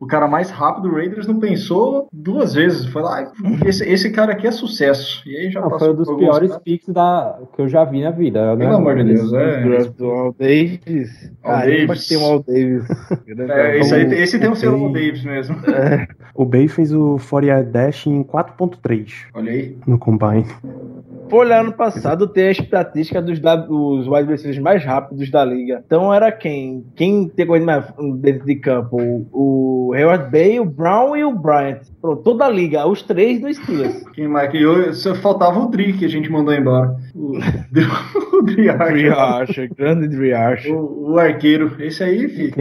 S2: o cara mais rápido do Raiders não pensou duas vezes. Foi lá, [laughs] esse, esse cara aqui é sucesso. E aí já
S3: Não,
S2: passou
S3: foi um dos piores
S2: alguns
S3: picks da, que eu já vi na vida. né?
S2: Pelo amor de Deus, é.
S1: Do Al Davis.
S2: Al
S1: Ah,
S2: Davis.
S1: mas tem um Al Davis. [laughs]
S2: É, esse, aí, esse tem o selo
S4: Tem-
S2: Davis mesmo. [laughs]
S4: O Bay fez o 40 Dash em 4.3
S2: Olha aí.
S4: no Combine.
S1: Foi lá ano passado tem a estatística dos, dos wide receivers mais rápidos da liga. Então era quem? Quem tem corrido mais dentro de campo? O, o Hayward Bay, o Brown e o Bryant. Pronto, toda a liga, os três do Steelers.
S2: Quem mais? Eu, só faltava o Dri que a gente mandou embora. O, o [laughs]
S1: grande Dre Archer.
S2: O, o arqueiro. Esse aí, fi.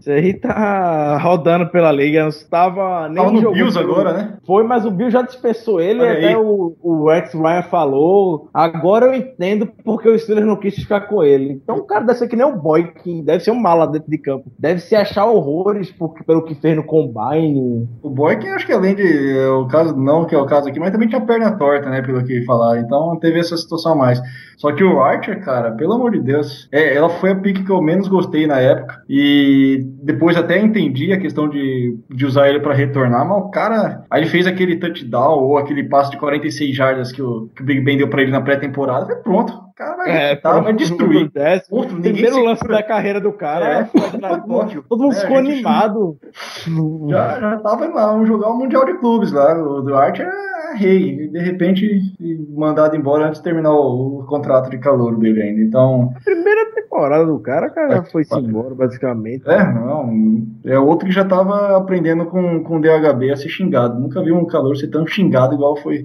S1: Isso [laughs] aí tá rodando pela liga. Não estava nem
S2: Tava no
S1: jogando
S2: Bills agora, né?
S1: Foi, mas o Bill já dispensou ele,
S2: Olha aí.
S1: até o, o Rex Ryan falou. Agora eu entendo porque o Steelers não quis ficar com ele. Então o cara deve ser que nem o boy, que deve ser um mala dentro de campo. Deve se achar horrores por, pelo que fez no Combine.
S2: O Boy, que acho que além de é, o caso, não que é o caso aqui, mas também tinha perna torta, né? Pelo que falaram. Então teve essa situação a mais. Só que o Archer, cara, pelo amor de Deus, é, ela foi a pick que eu menos gostei na época. E depois até entendi a questão de, de usar ele pra retornar, mas o cara. Aí ele fez aquele touchdown ou aquele passe de 46 jardas que o, que o Big Ben deu pra ele na pré-temporada. Foi pronto. O cara vai, tá, vai destruir. [laughs]
S1: Décimo,
S2: ninguém
S1: primeiro lance da carreira do cara.
S2: É,
S1: foi
S2: foi ótimo.
S1: todo mundo
S2: É,
S1: ficou animado. [laughs]
S2: Já, já tava lá, vamos jogar o Mundial de Clubes lá. O Duarte é rei. E de repente, mandado embora antes de terminar o, o contrato de calor dele ainda. Então,
S1: Primeira temporada do cara, cara,
S2: É,
S1: foi-se
S2: pode.
S1: embora, basicamente.
S2: é, não. É outro que já tava aprendendo com, com o DHB a ser xingado. Nunca vi um calor ser tão xingado igual foi,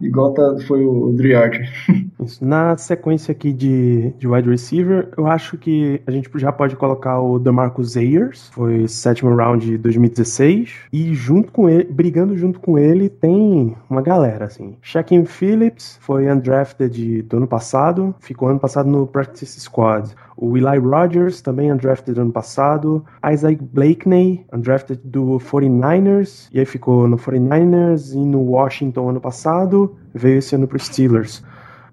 S2: igual tá, foi o Driarte. [laughs]
S4: Isso. Na sequência aqui de, de wide receiver, eu acho que a gente já pode colocar o DeMarcus Ayers, foi sétimo round de 2016, e junto com ele, brigando junto com ele, tem uma galera, assim. Shaquem Phillips foi undrafted do ano passado, ficou ano passado no practice squad. O Eli Rogers, também undrafted do ano passado. Isaac Blakeney, undrafted do 49ers, e aí ficou no 49ers e no Washington ano passado, veio esse ano pro Steelers.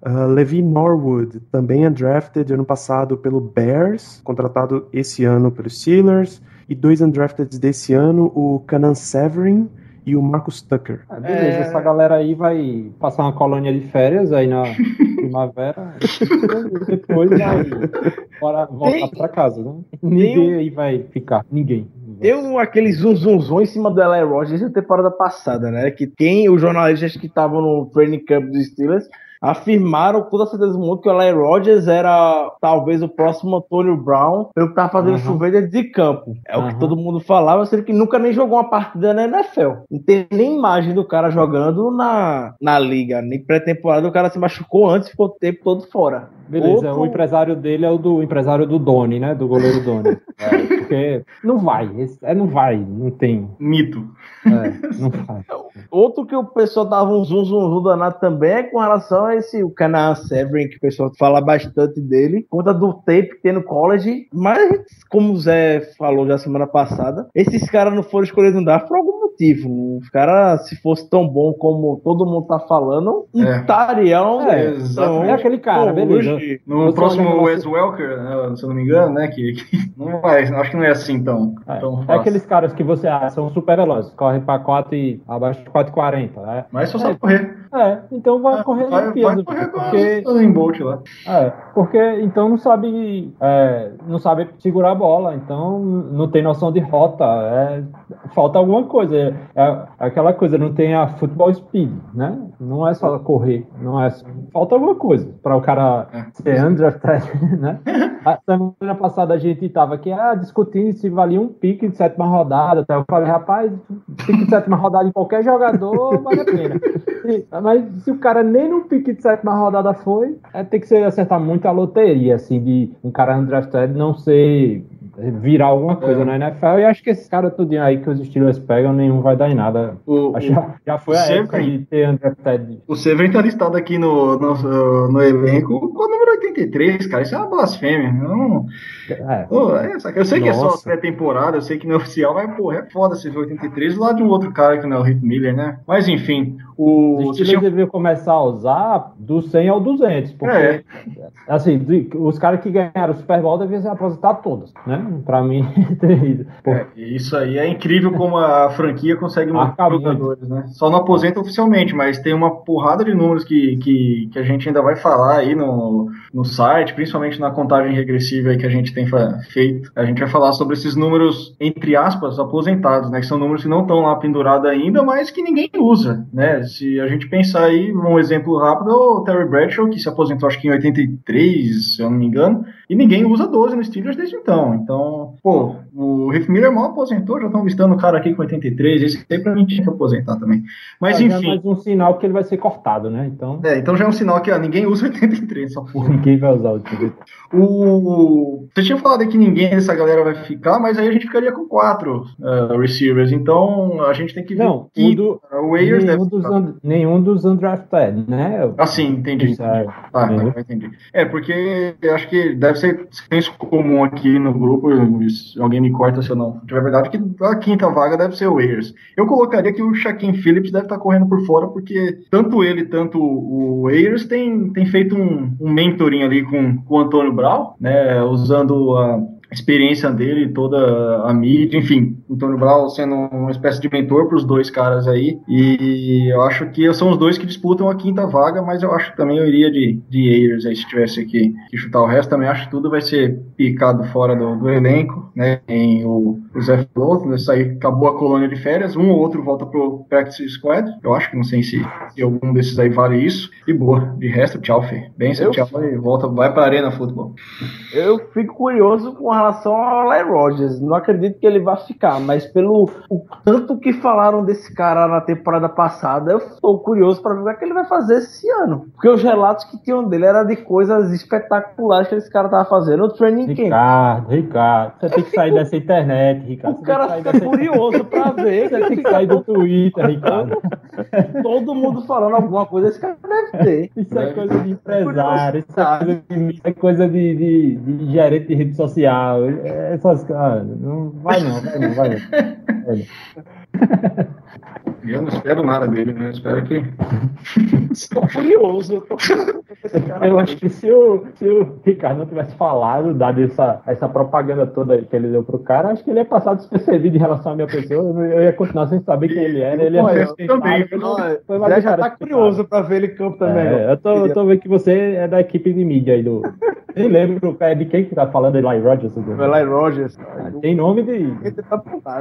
S4: Uh, Levi Norwood, também undrafted ano passado pelo Bears, contratado esse ano pelos Steelers. E dois undrafteds desse ano, o Canan Severin e o Marcus Tucker.
S3: É, beleza,
S1: É.
S3: essa galera aí vai passar uma colônia de férias aí na [laughs] primavera. e depois vai bora voltar
S1: Tem-
S3: pra casa, né? Ninguém aí vai ficar. Ninguém.
S1: Deu um, aquele zum zum zum em cima do Eli Rogers na temporada passada, né? Que quem, os jornalistas que estavam no training camp dos Steelers afirmaram com toda certeza do mundo que o Eli Rogers era talvez o próximo Antonio Brown, pelo que tava fazendo
S3: Aham.
S1: chover dentro de campo. É o que todo mundo falava, sendo que nunca nem jogou uma partida na NFL. Não tem nem imagem do cara jogando na, na liga, nem pré-temporada. O cara se machucou antes e ficou o tempo todo fora.
S3: Beleza,
S1: Outro-
S3: o empresário dele é o do o empresário do Doni, né? Do goleiro Doni. [laughs] É, porque não vai, é, não vai, não tem.
S2: Mito.
S3: É, não vai. [laughs]
S1: Outro que o pessoal dava um zoom, zoom, zoom danado também é com relação esse o Canaan Severin, que o pessoal fala bastante dele, conta do tape que tem no college, mas como o Zé falou já semana passada, esses caras não foram escolhidos no draft por algum motivo. Os caras, se fosse tão bom como todo mundo tá falando,
S2: É.
S1: estariam.
S3: É,
S2: exatamente.
S3: É aquele cara, beleza.
S1: hoje.
S2: No
S3: Eu
S2: próximo Wes Welker, né, se eu não me engano, né? Que, que [laughs] não vai, acho que não é assim tão,
S3: É,
S2: tão
S3: é aqueles caras que você acha são super velozes, correm pra 4 e abaixo de 4,40, né?
S2: Mas só sabe correr.
S3: É, então vai correr
S2: Ah, vai,
S3: no
S2: vai
S3: peso,
S2: correr
S3: porque
S2: Usain Bolt lá.
S3: É, porque então não sabe, é, não sabe segurar a bola, então não tem noção de rota, é, falta alguma coisa. É, é aquela coisa, não tem a futebol speed, né? Não é só correr, não é. Falta alguma coisa para o cara
S2: É.
S3: ser undrafted, [laughs] né? A semana passada a gente tava aqui ah, discutindo se valia um pique de sétima rodada. Até eu falei, rapaz, pique de sétima rodada em qualquer jogador vale a pena. [laughs] E- mas se o cara nem no pique de sétima rodada foi, é, tem que ser acertar muito a loteria, assim, de um cara undrafted não ser virar alguma coisa é. na NFL. E acho que esses caras tudinho aí que os Steelers pegam, nenhum vai dar em nada. O, acho, o, já, já foi a época de ter
S2: undrafted. O Severin tá listado aqui no, no, no elenco com o número 83, cara. Isso é uma blasfêmia. Não... É. Pô, é, eu sei que Nossa. é só pré-temporada, eu sei que não é oficial, mas, pô, é foda se 83 do lado de um outro cara que não é o Rick Miller, né? Mas enfim,
S3: o. Os Steelers deveriam começar a usar do 100 ao 200, porque, é. assim, os caras que ganharam o Super Bowl deviam se aposentar todos, né? Pra mim, [laughs]
S2: é, isso aí é incrível como a franquia consegue manter jogadores, né? Só não aposenta oficialmente, mas tem uma porrada de números que, que, que a gente ainda vai falar aí no, no site, principalmente na contagem regressiva que a gente tem feito. A gente vai falar sobre esses números, entre aspas, aposentados, né? Que são números que não estão lá pendurados ainda, mas que ninguém usa, né? Se a gente pensar aí, um exemplo rápido, o Terry Bradshaw, que se aposentou acho que em 83, se eu não me engano, e ninguém usa 12 no Steelers desde então. Então, pô, o Rick Miller mal aposentou, já estão listando o cara aqui com 83, esse aí pra mim tinha que aposentar também. Mas ah, enfim. É mais
S3: um sinal que ele vai ser cortado, né? Então...
S2: É, então já é um sinal que ó, ninguém usa 83, só porra. [laughs]
S3: Ninguém vai usar o time.
S2: O... Você tinha falado que ninguém dessa galera vai ficar, mas aí a gente ficaria com quatro uh, receivers, então a gente tem que ver
S3: Não, que do, o Ayers nenhum, dos and, nenhum dos undrafted, né?
S2: Assim, entendi. É, ah, tá, entendi. É, porque eu acho que deve ser senso comum aqui no grupo, alguém me corta se eu não tiver verdade, que a quinta vaga deve ser o Ayers. Eu colocaria que o Shaquem Phillips deve estar correndo por fora, porque tanto ele, tanto o Ayers tem, tem feito um, um mentoring ali com, com o Antônio Brown, né, usando a experiência dele, toda a mídia, enfim, o Tony Brown sendo uma espécie de mentor para os dois caras aí. E eu acho que são os dois que disputam a quinta vaga, mas eu acho que também eu iria de, de Ayers aí se tivesse que, que chutar o resto. Também acho que tudo vai ser picado fora do, do elenco, né? Em o, o Zé Floto, né? Sair, acabou a colônia de férias, um ou outro volta pro Practice Squad. Eu acho que não sei se, se algum desses aí vale isso. E boa, de resto, tchau, Fê. Bem, tchau e volta, vai pra Arena Futebol.
S1: Eu fico curioso com a relação ao Larry Rogers. Não acredito que ele vá ficar, mas pelo o tanto que falaram desse cara na temporada passada, eu estou curioso para ver o que ele vai fazer esse ano. Porque os relatos que tinham dele eram de coisas espetaculares que esse cara tava fazendo. O training
S3: camp. Ricardo, Ricardo, você eu tem que sair dessa internet, Ricardo.
S1: O cara fica dessa... curioso para ver.
S3: Você tem que sair do Twitter, Ricardo.
S1: Todo mundo falando alguma coisa, esse cara deve ter.
S3: Isso é, coisa de empresário, isso é coisa de, é coisa de, de, de gerente de rede social. É essas coisas. Não vai não, vai não, vai não. [laughs]
S2: Eu não espero nada dele, né? Eu espero que.
S1: Estou furioso.
S3: Eu acho que se o, se o Ricardo não tivesse falado, dado essa, essa propaganda toda que ele deu pro cara, acho que ele ia passar despercebido em relação à minha pessoa. Eu ia continuar sem saber quem ele era. Ele ia
S1: eu também. Foi mais já tá curioso pra ver ele em campo também.
S3: É, eu, tô, eu tô vendo que você é da equipe de mídia aí do. Nem lembro é de quem que tá falando, Eli Rogers.
S1: Eli Rogers.
S3: Ah, tem nome de. Tá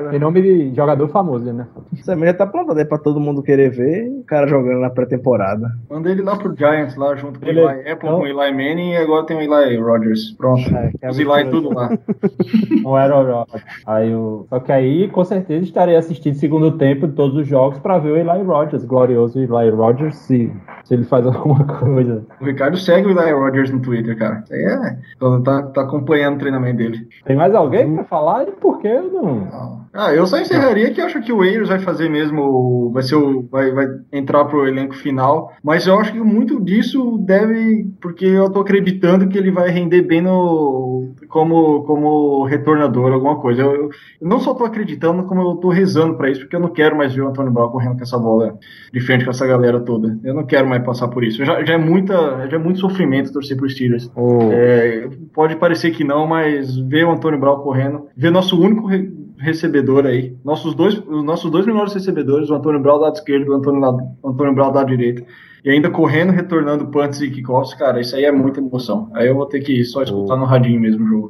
S3: tem nome de jogador famoso, né?
S1: Isso também já tá plantado aí pra todo mundo querer ver o cara jogando na pré-temporada.
S2: Manda ele lá pro Giants, lá junto com ele... o Eli Apple, com o Eli Manning e agora tem o Eli Rogers. Pronto. É, é Os Eli tudo lá. [laughs]
S3: Não era o Rogers. Aí o... Só que aí, com certeza, estarei assistindo segundo tempo de todos os jogos pra ver o Eli Rogers, glorioso Eli Rogers, se, se ele faz [laughs] alguma coisa.
S2: O Ricardo segue o Eli Rogers no Twitter, cara. Isso aí é. Tá, tá acompanhando o treinamento dele.
S3: Tem mais alguém pra falar? E por que não?
S2: não. Ah, eu só encerraria que eu acho que o Ayers vai fazer mesmo, vai ser o, vai, vai entrar pro elenco final, mas eu acho que muito disso deve, porque eu tô acreditando que ele vai render bem no, como, como retornador, alguma coisa. Eu, eu não só tô acreditando, como eu tô rezando para isso, porque eu não quero mais ver o Antônio Brown correndo com essa bola de frente com essa galera toda. Eu não quero mais passar por isso. Já, já é muita, já é muito sofrimento torcer pro Steelers. Oh. É, pode parecer que não, mas ver o Antônio Brown correndo, ver nosso único recebedor aí. Nossos dois, os nossos dois melhores recebedores, o Antônio Brown do lado esquerdo e o Antônio, Antônio Brown do lado direito. E ainda correndo, retornando punts e kickoffs, cara, isso aí é muita emoção. Aí eu vou ter que só escutar no radinho mesmo o jogo.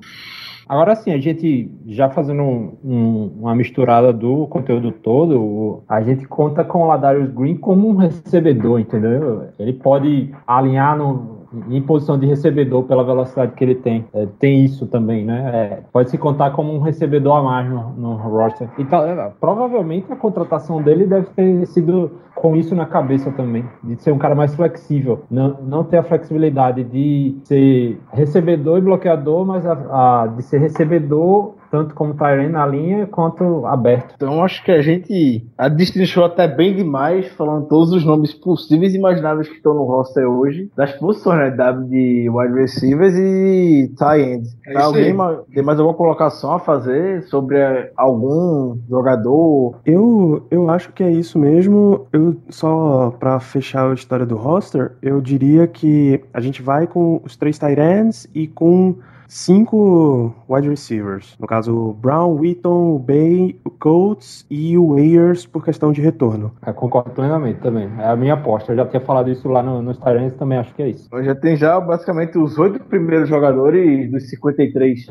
S3: Agora sim, a gente já fazendo um, um, uma misturada do conteúdo todo, a gente conta com o Ladarius Green como um recebedor, entendeu? Ele pode alinhar no, em posição de recebedor pela velocidade que ele tem. É, tem isso também, né? É, pode se contar como um recebedor a mais no, no roster. E tá, é, provavelmente a contratação dele deve ter sido com isso na cabeça também, de ser um cara mais flexível, não, não ter a flexibilidade de ser recebedor e bloqueador, mas a, a de ser recebedor tanto como Tyrene na linha quanto aberto.
S1: Então acho que a gente a destrinchou até bem demais, falando todos os nomes possíveis e imagináveis que estão no roster hoje, das posições, né? De wide receivers e tight. É Alguém tem mais alguma colocação a fazer sobre eh, algum jogador?
S4: Eu, eu acho que é isso mesmo. Eu só para fechar a história do roster, eu diria que a gente vai com os três tight ends e com cinco wide receivers. No caso, o Brown, Wheaton, o Bay, o Colts e o Ayers por questão de retorno.
S3: Eu concordo plenamente também. É a minha aposta. Eu já tinha falado isso lá no, nos Tyrants também acho que é isso.
S1: Já tem já basicamente os oito primeiros jogadores dos 53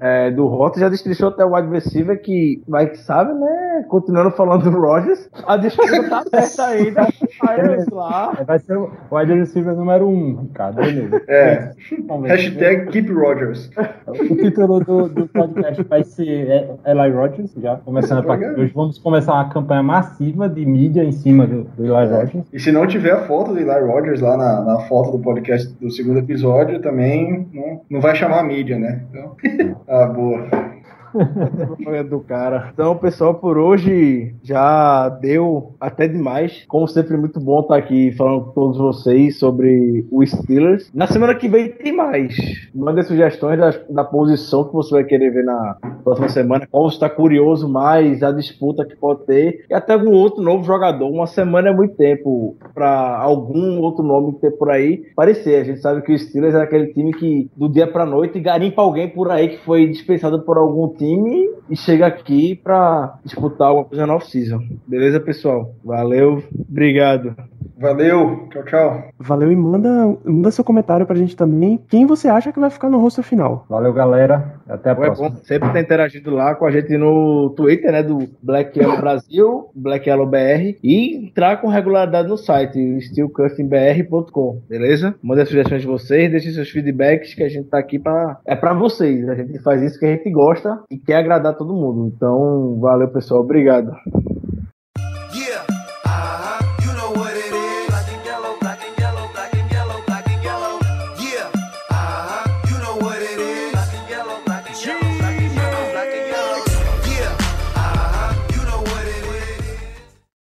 S1: é, do Rota já destrinchou até o wide receiver que vai que sabe, né? Continuando falando do Rogers, a disputa tá aberta ainda.
S3: Aí, lá. É, vai ser o wide receiver número um, Ricardo. Beleza.
S2: É. [laughs] Hashtag Keep Rogers.
S3: O título do, do podcast vai ser Eli Rogers, já começando a partir hoje. Vamos começar uma campanha massiva de mídia em cima do, do Eli Rogers.
S2: E se não tiver a foto do Eli Rogers lá na, na foto do podcast do segundo episódio, também não, não vai chamar a mídia, né? Então... [laughs] Ah, boa
S1: do cara. Então, pessoal, por hoje já deu até demais. Como sempre, muito bom estar aqui falando com todos vocês sobre o Steelers. Na semana que vem tem mais. Mande sugestões da, da posição que você vai querer ver na próxima semana. Qual você está curioso mais, a disputa que pode ter. E até algum outro novo jogador. Uma semana é muito tempo para algum outro nome que ter por aí parecer. A gente sabe que o Steelers é aquele time que do dia para noite garimpa alguém por aí que foi dispensado por algum time time e chega aqui para disputar alguma coisa na off-season. Beleza, pessoal? Valeu, obrigado.
S2: Valeu, tchau, tchau.
S4: Valeu e manda, manda seu comentário pra gente também. Quem você acha que vai ficar no roster final?
S3: Valeu, galera. Até a
S1: Ué,
S3: próxima.
S1: Bom, sempre tá interagindo lá com a gente no Twitter, né? Do Black Yellow [laughs] Brasil, Black Yellow BR. E entrar com regularidade no site, steelcustingbr.com, beleza? Manda as sugestões de vocês, deixem seus feedbacks que a gente tá aqui pra. É pra vocês. A gente faz isso que a gente gosta e quer agradar todo mundo. Então, valeu, pessoal. Obrigado.